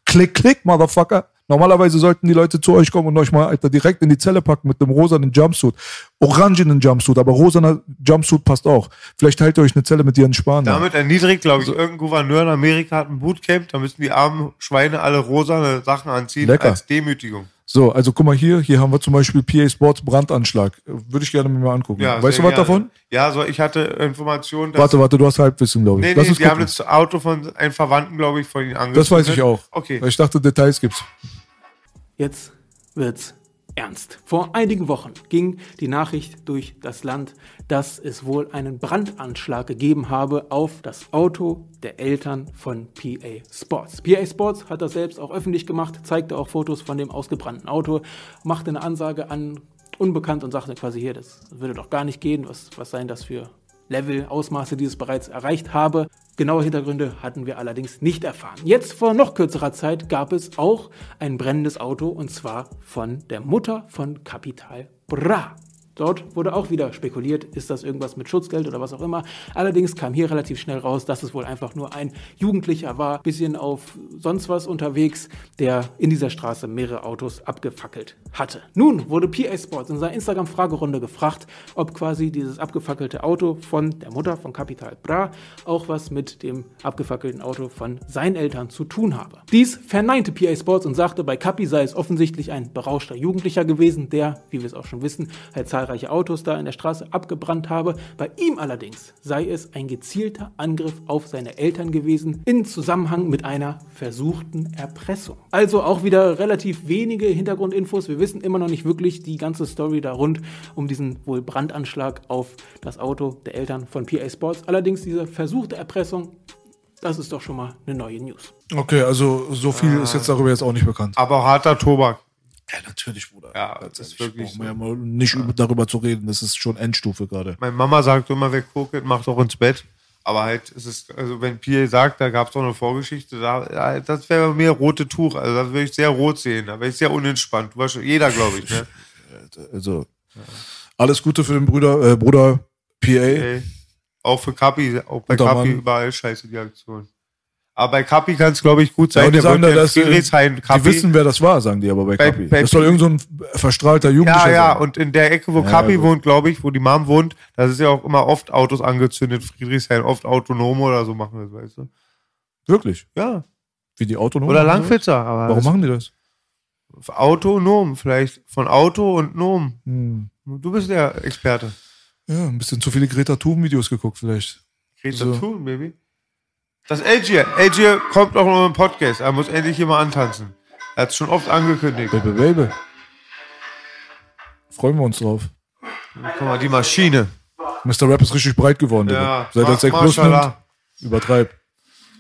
Klick, klick, Motherfucker. Normalerweise sollten die Leute zu euch kommen und euch mal Alter, direkt in die Zelle packen mit einem rosanen Jumpsuit. Orangenen Jumpsuit, aber rosaner Jumpsuit passt auch. Vielleicht teilt ihr euch eine Zelle mit Spahn. da. Damit erniedrigt, glaube ich, irgendein Gouverneur in Amerika hat ein Bootcamp, da müssen die armen Schweine alle rosane Sachen anziehen Lecker. als Demütigung. So, also guck mal hier, hier haben wir zum Beispiel PA Sports Brandanschlag. Würde ich gerne mir mal angucken. Ja, weißt du was gerne. davon? Ja, so ich hatte Informationen, dass Warte, warte, du hast Halbwissen, glaube ich. Nee, Lass nee, die haben gucken. das Auto von einem Verwandten, glaube ich, von ihnen angegriffen. Das weiß ich auch. Okay. Weil Ich dachte, Details gibt's. Jetzt wird's ernst. Vor einigen Wochen ging die Nachricht durch das Land, dass es wohl einen Brandanschlag gegeben habe auf das Auto der Eltern von PA Sports. PA Sports hat das selbst auch öffentlich gemacht, zeigte auch Fotos von dem ausgebrannten Auto, machte eine Ansage an Unbekannt und sagte quasi hier, das würde doch gar nicht gehen, was, was seien das für Level, Ausmaße, die es bereits erreicht habe. Genaue Hintergründe hatten wir allerdings nicht erfahren. Jetzt vor noch kürzerer Zeit gab es auch ein brennendes Auto und zwar von der Mutter von Capital Bra. Dort wurde auch wieder spekuliert, ist das irgendwas mit Schutzgeld oder was auch immer. Allerdings kam hier relativ schnell raus, dass es wohl einfach nur ein Jugendlicher war, bisschen auf sonst was unterwegs, der in dieser Straße mehrere Autos abgefackelt hatte. Nun wurde PA Sports in seiner Instagram-Fragerunde gefragt, ob quasi dieses abgefackelte Auto von der Mutter von Capital Bra auch was mit dem abgefackelten Auto von seinen Eltern zu tun habe. Dies verneinte PA Sports und sagte, bei Capi sei es offensichtlich ein berauschter Jugendlicher gewesen, der, wie wir es auch schon wissen, halt zahlreiche Autos da in der Straße abgebrannt habe. Bei ihm allerdings sei es ein gezielter Angriff auf seine Eltern gewesen, in Zusammenhang mit einer versuchten Erpressung. Also auch wieder relativ wenige Hintergrundinfos. Wir wissen immer noch nicht wirklich die ganze Story da rund um diesen wohl Brandanschlag auf das Auto der Eltern von PA Sports. Allerdings diese versuchte Erpressung, das ist doch schon mal eine neue News. Okay, also so viel ist jetzt darüber jetzt auch nicht bekannt. Aber harter Tobak. Ja, natürlich, Bruder. Ja, das ist wirklich Brauchen wir ja mal nicht über, darüber zu reden. Das ist schon Endstufe gerade. Meine Mama sagt immer, wer kokelt, macht auch ins Bett. Aber halt, es ist, also wenn Pierre sagt, da gab es auch eine Vorgeschichte, da, ja, das wäre bei mir rote Tuch. Also das würde ich sehr rot sehen. Da wäre ich sehr unentspannt. Jeder, glaube ich. Ne? Also, Alles Gute für den Bruder, äh, Bruder PA. Ey. Auch für Kapi, auch bei Kapi überall scheiße die Aktion. Aber bei Kapi kann es, glaube ich, gut sein. Ja, und die sagen da, ja dass äh, Friedrichshain die Kapi. wissen, wer das war, sagen die aber bei Bei- Kapi. bei Das soll irgend so ein verstrahlter Jugendlicher Ja, ja, sein. und in der Ecke, wo Ja, Kapi gut. wohnt, glaube ich, wo die Mom wohnt, da ist ja auch immer oft Autos angezündet. Friedrichshain, oft autonom oder so machen das, weißt du? Wirklich? Ja. Wie die autonom? Oder? Langwitzer, aber Warum machen die das? autonom, vielleicht von Auto und Nom. Hm. Du bist der Experte. Ja, ein bisschen zu viele Greta Thun-Videos geguckt vielleicht. Greta So. Thun, Baby. Das Algier. Algier kommt auch noch im Podcast. Er muss endlich hier mal antanzen. Er hat es schon oft angekündigt. Baby, Baby. Freuen wir uns drauf. Guck mal, die Maschine. Mr. Rap ist richtig breit geworden, Ja, Digga. Seit er ma- 6 Plus nimmt, übertreib.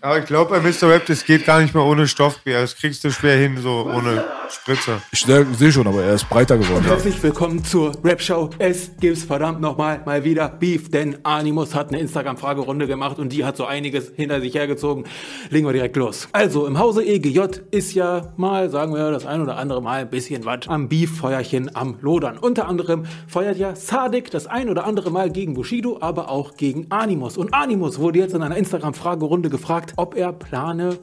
Aber ich glaube, bei Mr. Rap, das geht gar nicht mehr ohne Stoffbier. Das kriegst du schwer hin, so ohne Spritzer. Ich sehe schon, aber er ist breiter geworden. Herzlich willkommen zur Rap-Show. Es gibt's verdammt nochmal mal wieder Beef, denn Animus hat eine Instagram-Fragerunde gemacht und die hat so einiges hinter sich hergezogen. Legen wir direkt los. Also, im Hause EGJ ist ja mal, sagen wir, das ein oder andere Mal ein bisschen was am Beef-Feuerchen am Lodern. Unter anderem feuert ja Sadik das ein oder andere Mal gegen Bushido, aber auch gegen Animus. Und Animus wurde jetzt in einer Instagram-Fragerunde gefragt, ob er plane,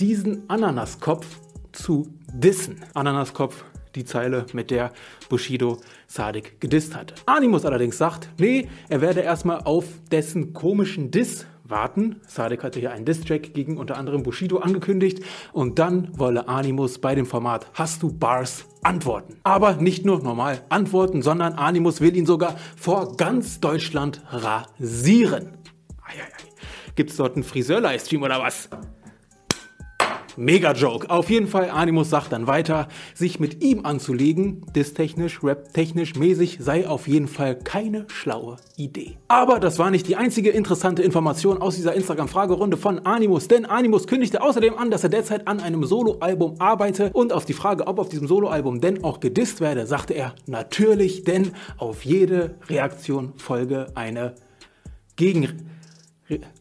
diesen Ananaskopf zu dissen. Ananaskopf, die Zeile, mit der Bushido Sadik gedisst hatte. Animus allerdings sagt, nee, er werde erstmal auf dessen komischen Diss warten. Sadik hatte hier einen Diss-Track gegen unter anderem Bushido angekündigt und dann wolle Animus bei dem Format Hast du Bars antworten. Aber nicht nur normal antworten, sondern Animus will ihn sogar vor ganz Deutschland rasieren. Eieiei. Gibt's dort einen Friseur-Livestream oder was? Mega Joke. Auf jeden Fall, Animus sagt dann weiter, sich mit ihm anzulegen, disstechnisch, rap-technisch, mäßig, sei auf jeden Fall keine schlaue Idee. Aber das war nicht die einzige interessante Information aus dieser Instagram-Fragerunde von Animus, denn Animus kündigte außerdem an, dass er derzeit an einem Soloalbum arbeite und auf die Frage, ob auf diesem Soloalbum denn auch gedisst werde, sagte er, natürlich, denn auf jede Reaktion folge eine gegen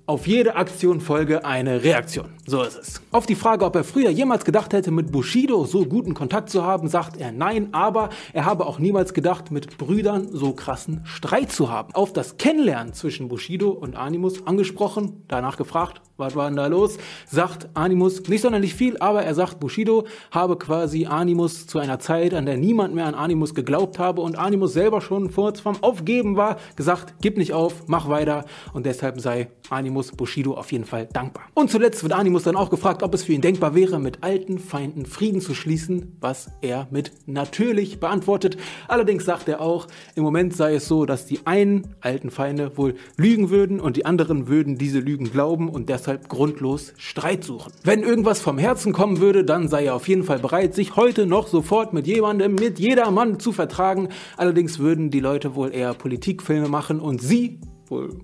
auf jede Aktion folge eine Reaktion. So ist es. Auf die Frage, ob er früher jemals gedacht hätte, mit Bushido so guten Kontakt zu haben, sagt er nein, aber er habe auch niemals gedacht, mit Brüdern so krassen Streit zu haben. Auf das Kennenlernen zwischen Bushido und Animus angesprochen, danach gefragt, was war denn da los, sagt Animus nicht sonderlich viel, aber er sagt, Bushido habe quasi Animus zu einer Zeit, an der niemand mehr an Animus geglaubt habe und Animus selber schon kurz vorm Aufgeben war, gesagt, gib nicht auf, mach weiter und deshalb sei Animus Bushido auf jeden Fall dankbar. Und zuletzt wird Animus dann auch gefragt, ob es für ihn denkbar wäre, mit alten Feinden Frieden zu schließen, was er mit natürlich beantwortet. Allerdings sagt er auch, im Moment sei es so, dass die einen alten Feinde wohl lügen würden und die anderen würden diese Lügen glauben und deshalb grundlos Streit suchen. Wenn irgendwas vom Herzen kommen würde, dann sei er auf jeden Fall bereit, sich heute noch sofort mit jemandem, mit jedermann zu vertragen. Allerdings würden die Leute wohl eher Politikfilme machen und sie wohl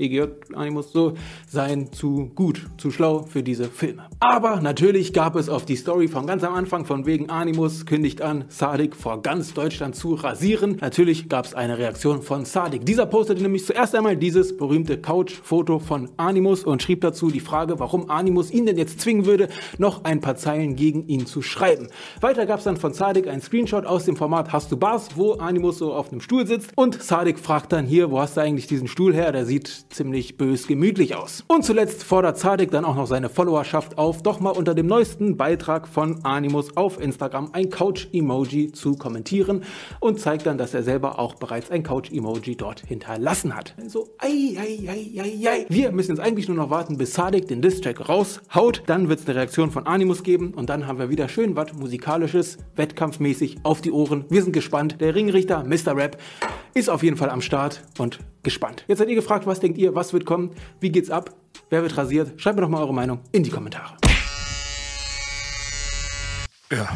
EGJ Animus so seien zu gut, zu schlau für diese Filme. Aber natürlich gab es auf die Story von ganz am Anfang von wegen Animus kündigt an, Sadik vor ganz Deutschland zu rasieren. Natürlich gab es eine Reaktion von Sadik. Dieser postete nämlich zuerst einmal dieses berühmte Couch-Foto von Animus und schrieb dazu die Frage, warum Animus ihn denn jetzt zwingen würde, noch ein paar Zeilen gegen ihn zu schreiben. Weiter gab es dann von Sadik einen Screenshot aus dem Format Hast du Bars, wo Animus so auf einem Stuhl sitzt und Sadik fragt dann hier, wo hast du eigentlich diesen Stuhl her? Der sieht ziemlich bös gemütlich aus. Und zuletzt fordert Sadik dann auch noch seine Followerschaft auf, doch mal unter dem neuesten Beitrag von Animus auf Instagram ein Couch-Emoji zu kommentieren und zeigt dann, dass er selber auch bereits ein Couch-Emoji dort hinterlassen hat. Also, ei, ei, ei, ei, ei. Wir müssen jetzt eigentlich nur noch warten, bis Sadik den Distrack raushaut. Dann wird es eine Reaktion von Animus geben und dann haben wir wieder schön was Musikalisches, wettkampfmäßig auf die Ohren. Wir sind gespannt. Der Ringrichter, Mr. Rap, ist auf jeden Fall am Start und gespannt. Jetzt seid ihr gefragt, was denkt ihr, was wird kommen, wie geht's ab, wer wird rasiert? Schreibt mir doch mal eure Meinung in die Kommentare. Ja.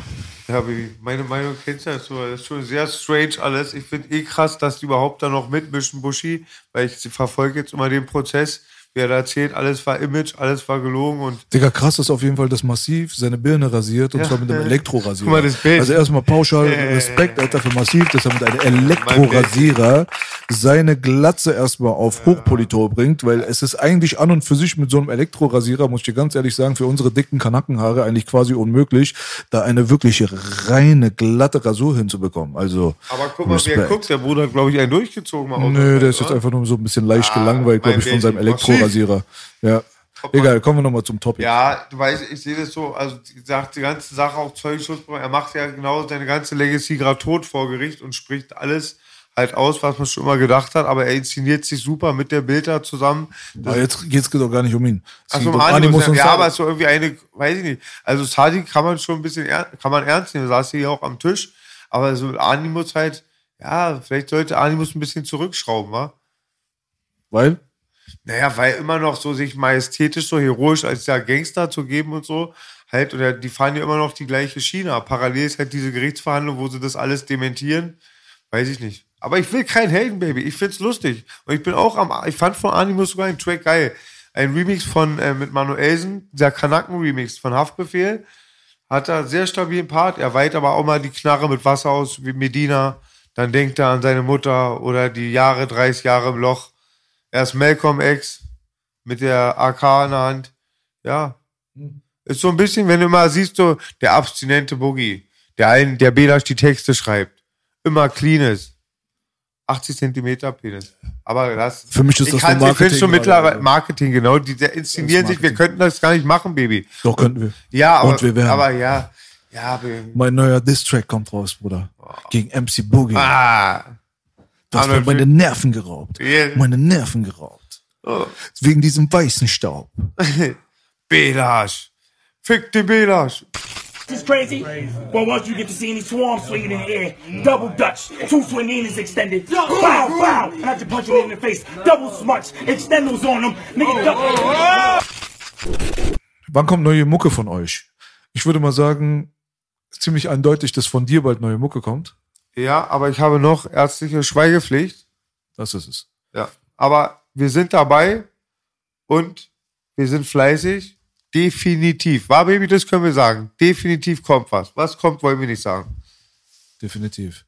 Ja, meine Meinung kennst du ja so. Das ist schon sehr strange alles. Ich finde eh krass, dass die überhaupt da noch mitmischen, Buschi, weil ich verfolge jetzt immer den Prozess, wie er da erzählt, alles war Image, alles war gelogen und Digga, krass ist auf jeden Fall, dass Massiv seine Birne rasiert und Ja. zwar mit einem Elektrorasierer. Guck mal, das Bild. Also erstmal pauschal Respekt, Alter, für Massiv, dass er mit einem Elektrorasierer seine Glatze erstmal auf Hochpolitur bringt, weil es ist eigentlich an und für sich mit so einem Elektrorasierer, muss ich dir ganz ehrlich sagen, für unsere dicken Kanackenhaare eigentlich quasi unmöglich, da eine wirklich reine, glatte Rasur hinzubekommen. Also, aber guck mal, Respekt. guckt, der Bruder hat, glaube ich, einen durchgezogen. mal Nö, der ist jetzt einfach nur so ein bisschen leicht Ah, gelangweilt, glaube ich, von seinem Baby. Elektrorasierer. Ja. Egal, kommen wir nochmal zum Topic. Ja, du weißt, ich sehe das so, also die sagt die ganze Sache auch Zeugenschutzbruch, er macht ja genau seine ganze Legacy gerade tot vor Gericht und spricht alles halt aus, was man schon immer gedacht hat, aber er inszeniert sich super mit der Bilder zusammen. Aber jetzt geht's doch gar nicht um ihn. Es Also geht um Animus, und ja, aber so irgendwie eine, weiß ich nicht. Also Sadi kann man schon ein bisschen, kann man ernst nehmen, saß hier auch am Tisch, aber so Animus halt, ja, vielleicht sollte Animus ein bisschen zurückschrauben, wa? Weil? Naja, weil immer noch so sich majestätisch, so heroisch als der Gangster zu geben und so, halt, oder die fahren ja immer noch die gleiche Schiene. Parallel ist halt diese Gerichtsverhandlung, wo sie das alles dementieren. Weiß ich nicht. Aber ich will kein Heldenbaby. Ich find's lustig. Und ich bin auch am, ich fand von Animus sogar einen Track geil. Ein Remix von, äh, mit Manuelsen, der Kanaken-Remix von Haftbefehl. Hat er sehr stabilen Part. Er weiht aber auch mal die Knarre mit Wasser aus, wie Medina. Dann denkt er an seine Mutter oder die Jahre, 30 Jahre im Loch. Er ist Malcolm X mit der AK in der Hand. Ja. Ist so ein bisschen, wenn du mal siehst, so der abstinente Boogie, der einen, der Belasch die Texte schreibt. Immer clean ist. 80 Zentimeter Penis. Aber das. Für mich ist das kann's- nur Ich finde schon Marketing, mittlerweile. Marketing, genau. Die, inszenieren sich, wir Marketing. könnten das gar nicht machen, Baby. Doch, könnten wir. Ja, aber, Und wir werden. aber ja. Ja, wir, Mein neuer Diss-Track kommt raus, Bruder. Gegen MC Boogie. ah. Du hast mir Arnold meine Nerven geraubt. Ja. Meine Nerven geraubt. Oh. Wegen diesem weißen Staub. Belasch. Fick den Belasch. This is crazy. Well, once you get to seeing these swarms swinging in the air, double dutch, two swinging is extended. Bow, bow, and I just punch it in the face. Double smutch, extendos on them. Nigga, double. Wann kommt neue Mucke von euch? Ich würde mal sagen, ziemlich eindeutig, dass von dir bald neue Mucke kommt. Ja, aber ich habe noch ärztliche Schweigepflicht. Das ist es. Ja. Aber wir sind dabei und wir sind fleißig. Definitiv. War Baby, das können wir sagen. Definitiv kommt was. Was kommt, wollen wir nicht sagen. Definitiv.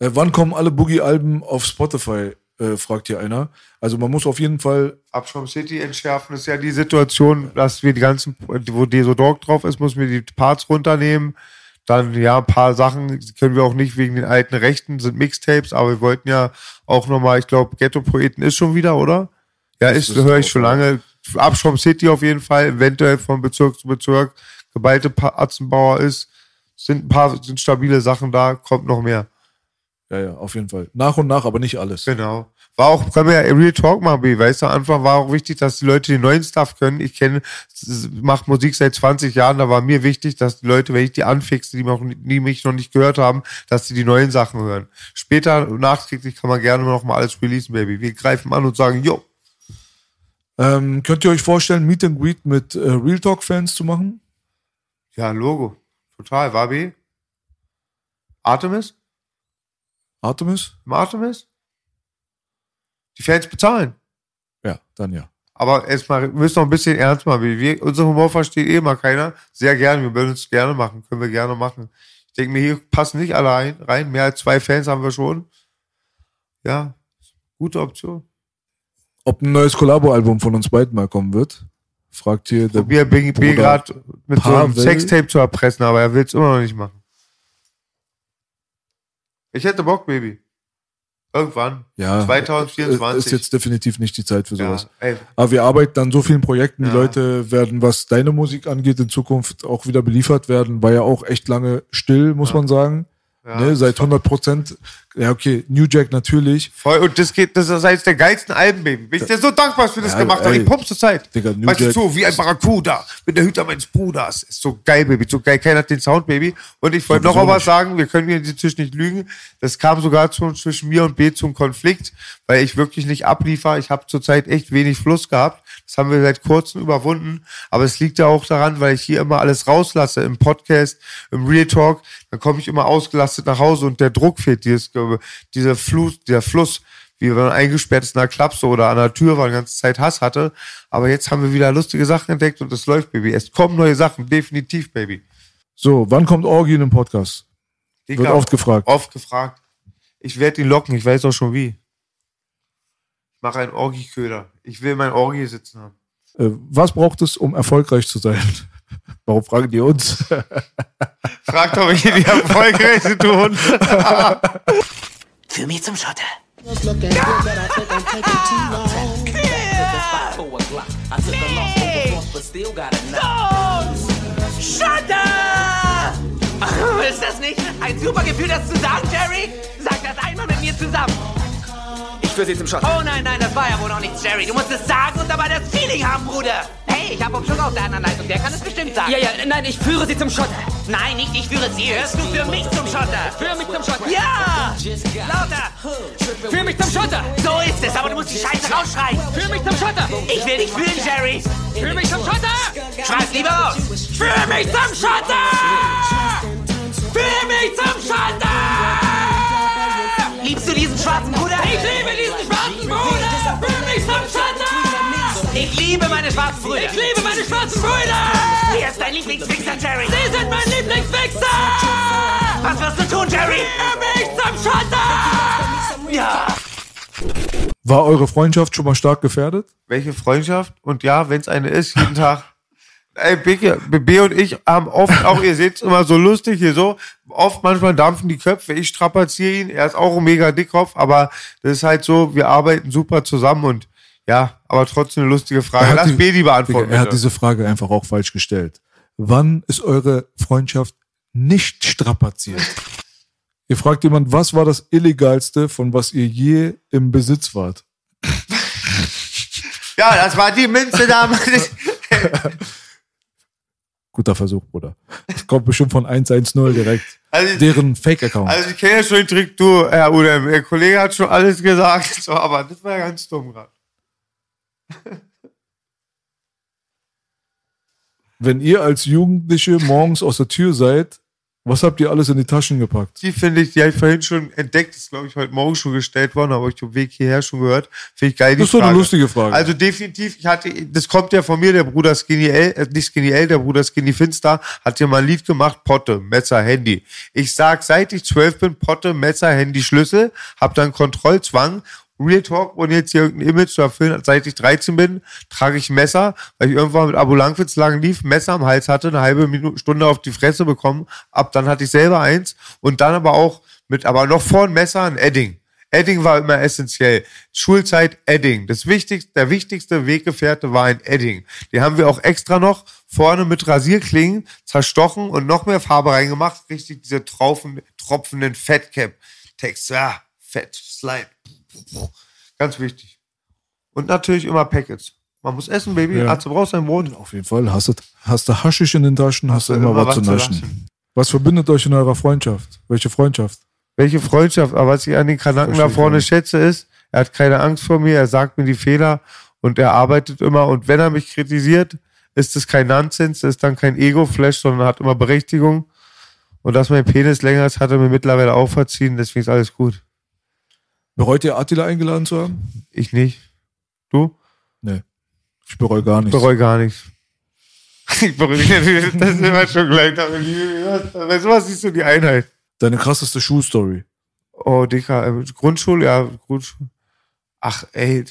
Äh, wann kommen alle Boogie-Alben auf Spotify? Äh, fragt hier einer. Also man muss auf jeden Fall Abschaum City entschärfen ist ja die Situation, dass wir die ganzen, wo Desodog drauf ist, müssen wir die Parts runternehmen. Dann, ja, ein paar Sachen können wir auch nicht wegen den alten Rechten, sind Mixtapes, aber wir wollten ja auch nochmal, ich glaube, Ghetto-Poeten ist schon wieder, oder? Ja, ist, ist höre ich schon lange. Abschaum City auf jeden Fall, eventuell von Bezirk zu Bezirk. Geballte Atzenbauer ist, sind ein paar, sind stabile Sachen da, kommt noch mehr. Ja, ja, auf jeden Fall. Nach und nach, aber nicht alles. Genau. War auch, können wir ja Real Talk machen, B, weißt du, am Anfang war auch wichtig, dass die Leute den neuen Stuff können. Ich kenne, mache Musik seit 20 Jahren, da war mir wichtig, dass die Leute, wenn ich die anfixe, die, noch, die mich noch nicht gehört haben, dass sie die neuen Sachen hören. Später, nachträglich, kann man gerne noch mal alles releasen, Baby. Wir greifen an und sagen, yo, Ähm, könnt ihr euch vorstellen, Meet and Greet mit äh, Real Talk-Fans zu machen? ja, Logo. Total, war B? Artemis? Artemis? Im Artemis? Die Fans bezahlen. Ja, dann ja. Aber erstmal, wir müssen noch ein bisschen ernst machen. Wir, wir, unser Humor versteht eh mal keiner. Sehr gerne, wir würden es gerne machen. Können wir gerne machen. Ich denke mir, hier passen nicht alle ein, rein. Mehr als zwei Fans haben wir schon. Ja, gute Option. Ob ein neues Kollabo-Album von uns beiden mal kommen wird? Fragt hier der Probier B gerade mit so einem Pavel. Sextape zu erpressen, aber er will es immer noch nicht machen. Ich hätte Bock, Baby. Irgendwann. Ja, 2024. Ist jetzt definitiv nicht die Zeit für ja, sowas. ey, Aber wir arbeiten an so vielen Projekten. Die Ja. Leute werden, was deine Musik angeht, in Zukunft auch wieder beliefert werden. War ja auch echt lange still, muss man sagen. Ja. ne, seit 100 Prozent. Ja, okay, New Jack natürlich. Voll, und das geht, das ist eines der geilsten Alben, Baby. Bin ich dir so dankbar, dass wir das Ja, gemacht haben. ey. Ich pump zur Zeit. Digga, New weißt du, Jack- so wie ein Barracuda mit der Hüter meines Bruders. Ist so geil, Baby, so geil. Keiner hat den Sound, Baby. Und ich wollte noch mal was sagen. Wir können hier in diesem Tisch nicht lügen. Das kam sogar zu, zwischen mir und B zum Konflikt, weil ich wirklich nicht abliefer. Ich habe zurzeit echt wenig Fluss gehabt. Das haben wir seit kurzem überwunden. Aber es liegt ja auch daran, weil ich hier immer alles rauslasse im Podcast, im Real Talk. Dann komme ich immer ausgelastet nach Hause und der Druck fehlt. Dieses, diese Fluss, der Fluss. wie wenn man eingesperrt ist in einer Klapse oder an der Tür war, die ganze Zeit Hass hatte. Aber jetzt haben wir wieder lustige Sachen entdeckt und es läuft, Baby. Es kommen neue Sachen, definitiv, Baby. So, wann kommt Orgi in den Podcast? Digga, Wird oft gefragt. Oft gefragt. Ich werde ihn locken, ich weiß auch schon wie. Ich mache einen Orgi-Köder. Ich will mein Orgi sitzen haben. Äh, was braucht es, um erfolgreich zu sein? Warum fragen die uns? Fragt doch mich die erfolgreichste tun. Für mich zum Schotter. Schotter! Ist das nicht ein super Gefühl, das zu sagen, Jerry? Sag das einmal mit mir zusammen. Führe sie zum Schotter. Oh nein, nein, das war ja wohl noch nichts, Jerry. Du musst es sagen und dabei das Feeling haben, Bruder. Hey, ich hab Bob Sugar auf der anderen Leitung. Der kann es bestimmt sagen. Ja, ja, nein, ich führe sie zum Schotter. Nein, nicht ich führe sie. Hörst du für mich zum Schotter? Führe mich zum Schotter. Ja! Lauter! Führe mich zum Schotter. So ist es, aber du musst die Scheiße rausschreien. Führe mich zum Schotter. Ich will dich fühlen, Jerry. Führe mich zum Schotter. Schreib's lieber aus. Führe mich zum Schotter. Führe mich zum Schotter. Liebst du diesen schwarzen Bruder? Ich liebe diesen schwarzen Bruder. Führe mich zum Schotter. Ich liebe meine schwarzen Brüder. Ich liebe meine schwarzen Brüder. Wer ist dein Lieblingsfixer, Jerry? Sie sind mein Lieblingsfixer. Was wirst du tun, Jerry? Führe mich zum Schotter. Ja! War eure Freundschaft schon mal stark gefährdet? Welche Freundschaft? Und ja, wenn es eine ist, jeden Tag. Ey, Biggie, B und ich haben oft auch, ihr seht's immer so lustig hier so, oft manchmal dampfen die Köpfe, ich strapaziere ihn, er ist auch ein mega Dickkopf, aber das ist halt so, wir arbeiten super zusammen und ja, aber trotzdem eine lustige Frage. Lass die- Bedi beantworten. Digga, er hat bitte. diese Frage einfach auch falsch gestellt. Wann ist eure Freundschaft nicht strapaziert? Ihr fragt jemand, was war das Illegalste, von was ihr je im Besitz wart? Ja, das war die Münze damals. Guter Versuch, Bruder. Das kommt bestimmt von 110 direkt. Also- Deren Fake-Account. Also ich kenne ja schon den Trick, du, Herr Udem, der Kollege hat schon alles gesagt, so, aber das war ja ganz dumm gerade. Wenn ihr als Jugendliche morgens aus der Tür seid, was habt ihr alles in die Taschen gepackt? Die finde ich, die habe ich vorhin schon entdeckt, ist glaube ich heute Morgen schon gestellt worden, aber ich dem Weg hierher schon gehört. Finde ich geil, die Das ist doch eine lustige Frage. Also definitiv, ich hatte, das kommt ja von mir, der Bruder Skinny L, äh, nicht Skinny L, der Bruder Skinny Finster, hat ja mal ein Lied gemacht, Potte, Messer, Handy. Ich sag, seit ich zwölf bin, Potte, Messer, Handy, Schlüssel, hab dann Kontrollzwang, Real Talk, ohne jetzt hier irgendein Image zu erfüllen, seit ich 13 bin, trage ich Messer, weil ich irgendwann mit Abu Langwitz lang lief, Messer am Hals hatte, eine halbe Minute, Stunde auf die Fresse bekommen, ab dann hatte ich selber eins und dann aber auch mit, aber noch vor ein Messer ein Edding. Edding war immer essentiell. Schulzeit Edding. Das wichtigste, der wichtigste Weggefährte war ein Edding. Die haben wir auch extra noch vorne mit Rasierklingen zerstochen und noch mehr Farbe reingemacht. Richtig diese Tropfen, tropfenden Fettcap. Text, ja, Fett, Slime. Ganz wichtig. Und natürlich immer Packets. Man muss essen, Baby. Ja. Du brauchst ein Brot. Auf jeden Fall. Hast du, hast du Haschisch in den Taschen, hast du immer, immer was zu was zu naschen. Was verbindet euch in eurer Freundschaft? Welche Freundschaft? Welche Freundschaft, aber was ich an den Kanaken da vorne schätze, ist, er hat keine Angst vor mir, er sagt mir die Fehler und er arbeitet immer. Und wenn er mich kritisiert, ist es kein Nonsens, ist dann kein Ego-Flash, sondern hat immer Berechtigung. Und dass mein Penis länger ist, hat er mir mittlerweile auch verziehen, deswegen ist alles gut. Bereut ihr Attila eingeladen zu haben? Ich nicht. Du? Nee. Ich bereue gar Ich nichts. bereue gar nichts. Ich bereue das ist immer schon gleich. Bei sowas siehst du die Einheit. Deine krasseste Schuhstory. Oh, Dicker, äh, Grundschule, ja, Grundschule. Ach, ey.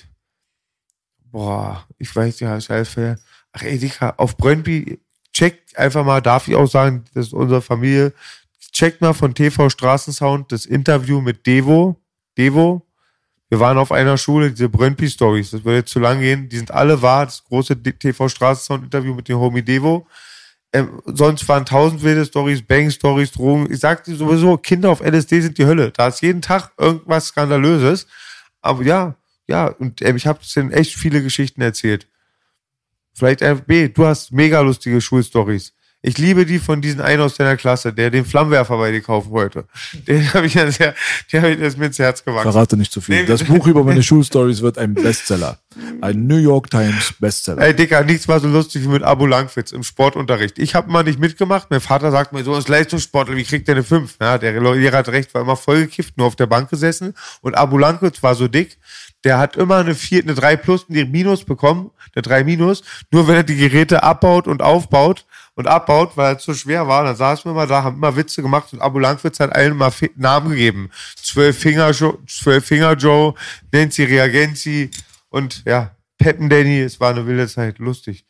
Boah, ich weiß ja, scheiße. Ach, ey, Dicker, auf Brøndby, checkt einfach mal, darf ich auch sagen, das ist unsere Familie, checkt mal von TV Straßensound das Interview mit Devo. Devo. Wir waren auf einer Schule, diese Brøndby Stories, das würde jetzt zu lang gehen, die sind alle wahr, das große D- TV Straßensound Interview mit dem Homie Devo. Ähm, sonst waren tausend wilde Stories, Bang Stories, Drogen. Ich sagte sowieso, Kinder auf LSD sind die Hölle. Da ist jeden Tag irgendwas Skandalöses. Aber ja, ja, und ähm, ich habe denen echt viele Geschichten erzählt. Vielleicht FB, du hast mega lustige Schulstories. Ich liebe die von diesen einen aus deiner Klasse, der den Flammenwerfer bei dir kaufen wollte. Den habe ich ja sehr, der, hab ich, der ist mir ins Herz gewachsen. Verrate nicht zu viel. Das Buch über meine Schulstories wird ein Bestseller. Ein New York Times Bestseller. Ey, Dicker, nichts war so lustig wie mit Abu Langwitz im Sportunterricht. Ich habe mal nicht mitgemacht. Mein Vater sagt mir so, als Leistungssportler, wie kriegt der eine 5? Ja, der Lehrer hat recht, war immer vollgekifft, nur auf der Bank gesessen. Und Abu Langwitz war so dick, der hat immer eine 4, eine 3 plus und die Minus bekommen, eine 3 minus. Nur wenn er die Geräte abbaut und aufbaut und abbaut, weil er zu schwer war, dann saßen wir mal da, haben immer Witze gemacht und Abu Langwitz hat allen mal Namen gegeben. Zwölf Finger, Jo- Zwölf Finger Joe, Nancy Reagenzi und ja, Peppen Danny, es war eine wilde Zeit, lustig.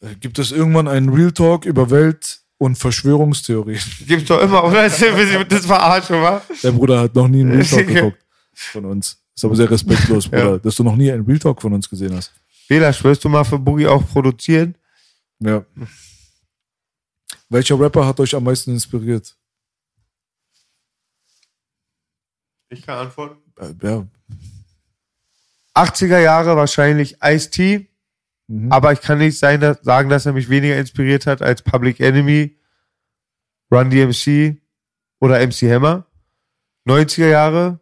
Äh, Gibt es irgendwann einen Real Talk über Welt- und Verschwörungstheorien? Gibt's doch immer, oder? Das ist Verarschung, wa? Der Bruder hat noch nie einen Real Talk geguckt von uns. Ist aber sehr respektlos, Bruder, Ja. dass du noch nie einen Real Talk von uns gesehen hast. Bela, schwörst du mal für Boogie auch produzieren? Ja. Welcher Rapper hat euch am meisten inspiriert? Ich kann antworten. Äh, ja, 80er Jahre wahrscheinlich Ice-T, Mhm. aber ich kann nicht sein, dass, sagen, dass er mich weniger inspiriert hat als Public Enemy, Run DMC oder MC Hammer. 90er Jahre,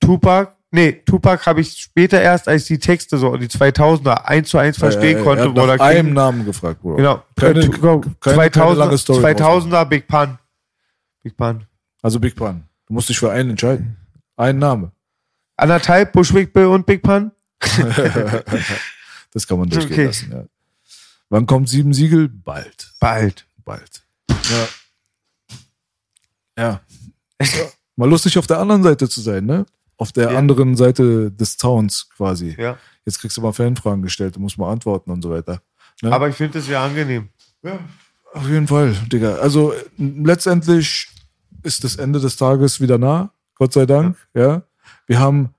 Tupac. Nee, Tupac habe ich später erst, als die Texte so, die 2000er, eins zu eins verstehen Äh, konnte. Er hat nach King. einem Namen gefragt, Bruder. Genau. Keine, Äh, keine, keine 2000, lange Story. 2000er Big Pun. Big Pun. Also Big Pun. Du musst dich für einen entscheiden. Ein Name. Anderthalb, Bushwick Bill und Big Pun. das kann man durchgehen Okay. lassen, ja. Wann kommt Sieben Siegel? Bald. Bald. Bald. Ja. Ja. Mal lustig auf der anderen Seite zu sein, ne? Auf der Ja. anderen Seite des Zauns quasi. Ja. Jetzt kriegst du mal Fanfragen gestellt, du musst mal antworten und so weiter. Ne? Aber ich finde es ja angenehm. Auf jeden Fall, Digga. Also letztendlich ist das Ende des Tages wieder nah, Gott sei Dank. Ja. Wir haben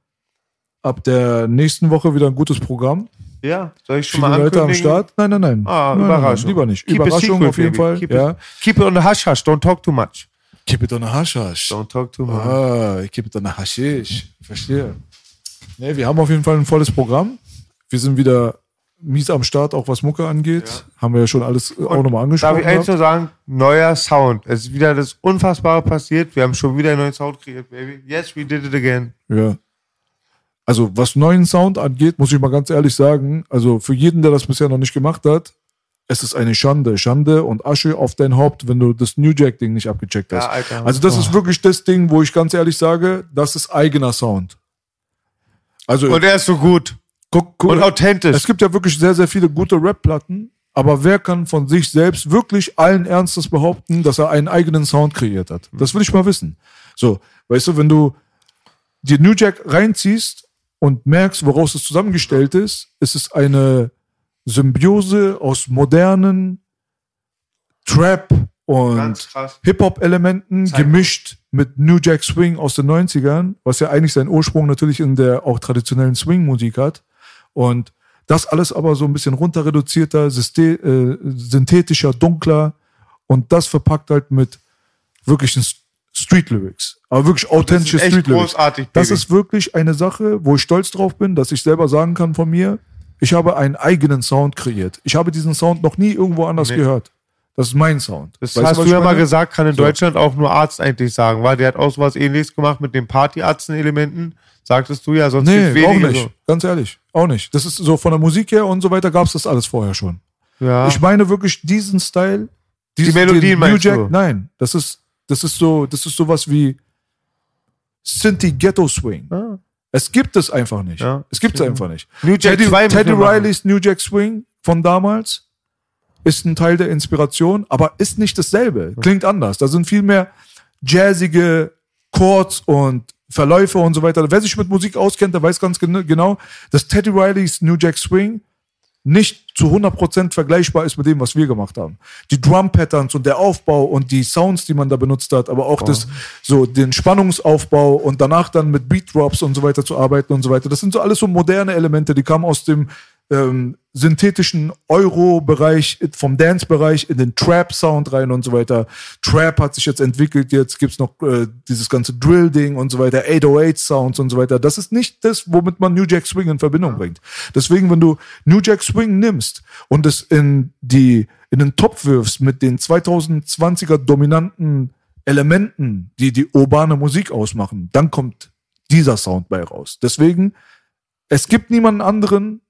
ab der nächsten Woche wieder ein gutes Programm. Ja, soll ich schon Viele mal Leute am ankündigen? Start. Nein, nein, nein. Ah, nein, Überraschung. Nein, lieber nicht. Keep Überraschung secret, auf jeden baby. Fall. Keep, ja. it, keep it on the hush hush, don't talk too much. Keep it on a hush hush. Don't talk too much. Ah, keep it on a hashish. Verstehe. Nee, wir haben auf jeden Fall ein volles Programm. Wir sind wieder mies am Start, auch was Mucke angeht. Haben wir ja schon alles äh, auch nochmal angesprochen. Darf ich eins nur sagen? Neuer Sound. Es ist wieder das Unfassbare passiert. Wir haben schon wieder einen neuen Sound kreiert, baby. Yes, we did it again. Ja. Also, was neuen Sound angeht, muss ich mal ganz ehrlich sagen, also für jeden, der das bisher noch nicht gemacht hat, es ist eine Schande. Schande und Asche auf dein Haupt, wenn du das New Jack-Ding nicht abgecheckt hast. Ja, Alter. Also, das Oh. ist wirklich das Ding, wo ich ganz ehrlich sage, das ist eigener Sound. Also, Und er ist so gut. guck, guck, Und authentisch. es gibt ja wirklich sehr, sehr viele gute Rap-Platten, aber wer kann von sich selbst wirklich allen Ernstes behaupten, dass er einen eigenen Sound kreiert hat? Das will ich mal wissen. So, weißt du, wenn du dir New Jack reinziehst und merkst, woraus es zusammengestellt ist, ist es eine Symbiose aus modernen Trap und. Hip-Hop-Elementen gemischt mit New Jack Swing aus den 90ern, was ja eigentlich seinen Ursprung natürlich in der auch traditionellen Swing-Musik hat. Und das alles aber so ein bisschen runter reduzierter, syste- äh, synthetischer, dunkler und das verpackt halt mit wirklichen S- Street-Lyrics. Aber wirklich authentische Street-Lyrics. großartig, Das ist wirklich eine Sache, wo ich stolz drauf bin, dass ich selber sagen kann von mir, ich habe einen eigenen Sound kreiert. Ich habe diesen Sound noch nie irgendwo anders Nee. gehört. Das ist mein Sound. Das Weißt hast was du ja mal gesagt, kann in So. Deutschland auch nur Arzt eigentlich sagen, weil der hat auch sowas ähnliches gemacht mit den Partyarzten-Elementen. Sagtest du ja, sonst Nee, gibt's auch nicht. Ganz ehrlich. Auch nicht. Das ist so von der Musik her und so weiter gab es das alles vorher schon. so. Ja. Ich meine wirklich diesen Style. Diesen, Melodien den New Jack, du? nein. Das ist, das ist so, das ist sowas wie Synthie Ghetto Swing. Ah. Es gibt es einfach nicht. Ja. Es gibt es einfach nicht. New Jack Teddy, 2 müssen Teddy. Rileys New Jack Swing von damals ist ein Teil der Inspiration, aber ist nicht dasselbe. Klingt anders. Da sind viel mehr jazzige Chords und Verläufe und so weiter. Wer sich mit Musik auskennt, der weiß ganz gen- genau, dass Teddy Rileys New Jack Swing nicht zu 100% vergleichbar ist mit dem, was wir gemacht haben. Die Drum-Patterns und der Aufbau und die Sounds, die man da benutzt hat, aber auch das, so den Spannungsaufbau und danach dann mit Beat-Drops und so weiter zu arbeiten und so weiter. Das sind so alles so moderne Elemente, die kamen aus dem ähm, synthetischen Euro-Bereich, vom Dance-Bereich in den Trap-Sound rein und so weiter. Trap hat sich jetzt entwickelt, jetzt gibt's noch äh, dieses ganze Drill-Ding und so weiter, 808-Sounds und so weiter. Das ist nicht das, womit man New Jack Swing in Verbindung bringt. Deswegen, wenn du New Jack Swing nimmst und es in die in den Topf wirfst mit den 2020er dominanten Elementen, die die urbane Musik ausmachen, dann kommt dieser Sound bei raus. Deswegen, es gibt niemanden anderen,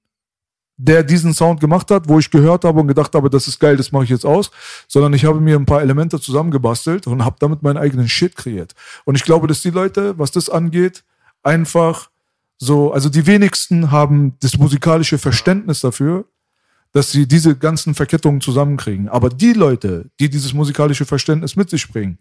der diesen Sound gemacht hat, wo ich gehört habe und gedacht habe, das ist geil, das mache ich jetzt aus, sondern ich habe mir ein paar Elemente zusammengebastelt und habe damit meinen eigenen Shit kreiert. Und ich glaube, dass die Leute, was das angeht, einfach so, also die wenigsten haben das musikalische Verständnis dafür, dass sie diese ganzen Verkettungen zusammenkriegen. Aber die Leute, die dieses musikalische Verständnis mit sich bringen,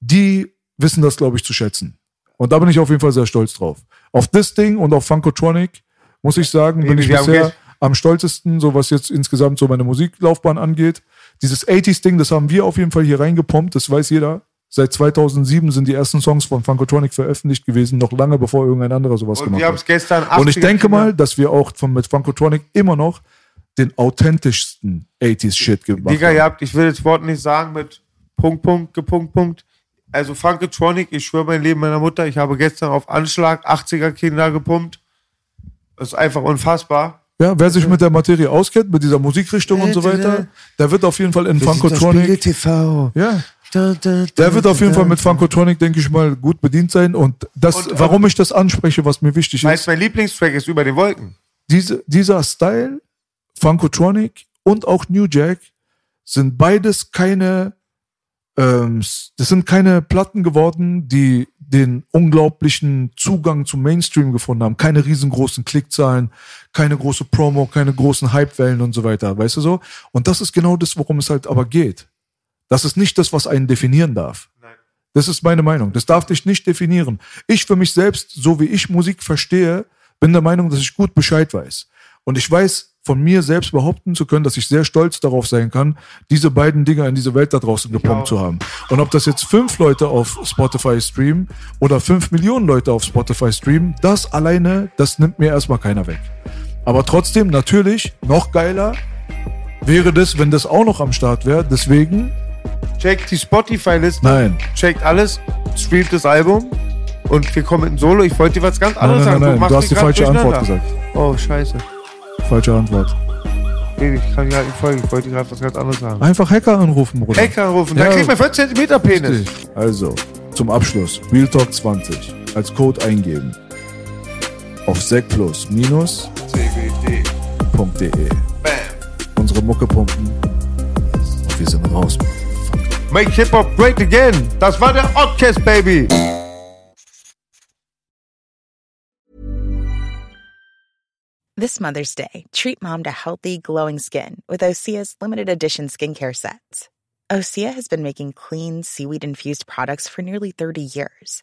die wissen das, glaube ich, zu schätzen. Und da bin ich auf jeden Fall sehr stolz drauf. Auf das Ding und auf Funkotronic muss ich sagen, bin ich bisher am stolzesten, so was jetzt insgesamt so meine Musiklaufbahn angeht. Dieses 80s-Ding, das haben wir auf jeden Fall hier reingepumpt, das weiß jeder. Seit 2007 sind die ersten Songs von Funkotronic veröffentlicht gewesen, noch lange bevor irgendein anderer sowas Und gemacht hat. es gestern Und ich 80er denke mal, dass wir auch von, mit Funkotronic immer noch den authentischsten 80s-Shit gemacht Digga, haben. ihr habt, ich will das Wort nicht sagen mit Punkt, Punkt, Punkt, Punkt. Also Funkotronic, ich schwöre mein Leben meiner Mutter, ich habe gestern auf Anschlag 80er Kinder gepumpt. Das ist einfach unfassbar. Ja, wer sich mit der Materie auskennt, mit dieser Musikrichtung und so weiter, der wird auf jeden Fall in Funkotronic. TV. Ja. Der wird auf jeden Fall mit Funkotronic, denke ich mal, gut bedient sein. Und das, Und, äh, warum ich das anspreche, was mir wichtig Weißt ist, mein Lieblingstrack ist über den Wolken. diese, dieser Style, Funkotronic und auch New Jack, sind beides keine, ähm, das sind keine Platten geworden, die den unglaublichen Zugang zum Mainstream gefunden haben. Keine riesengroßen Klickzahlen, keine große Promo, keine großen Hypewellen und so weiter, weißt du so? Und das ist genau das, worum es halt aber geht. Das ist nicht das, was einen definieren darf. Das ist meine Meinung. Das darf dich nicht definieren. Ich für mich selbst, so wie ich Musik verstehe, bin der Meinung, dass ich gut Bescheid weiß. Und ich weiß von mir selbst behaupten zu können, dass ich sehr stolz darauf sein kann, diese beiden Dinger in diese Welt da draußen gepumpt zu haben. Und ob das jetzt fünf Leute auf Spotify streamen oder fünf Millionen Leute auf Spotify streamen, das alleine, das nimmt mir erstmal keiner weg. Aber trotzdem, natürlich, noch geiler wäre das, wenn das auch noch am Start wäre. Deswegen, Checkt die Spotify-Liste. nein. Checkt alles. Streamt das Album. Und wir kommen in Solo. Ich wollte dir was ganz anderes nein, nein, sagen. nein. machst Du hast die falsche Antwort gesagt. Oh, scheiße. Falsche Antwort. Baby, ich kann gerade nicht folgen. Ich wollte dir gerade was ganz anderes sagen. Einfach Hacker anrufen, Bruder. Hacker anrufen. Da Ja. kriegt man 14 Zentimeter Penis. Richtig. Also, zum Abschluss, Real Talk 20 als Code eingeben. Auf secplus-cbd.de. Unsere Mucke pumpen. Und wir sind raus. Make Hip-Hop great again. Das war der Oddcast, Baby. This Mother's Day, treat mom to healthy, glowing skin with Osea's limited edition skincare sets. Osea has been making clean, seaweed infused products for nearly 30 years.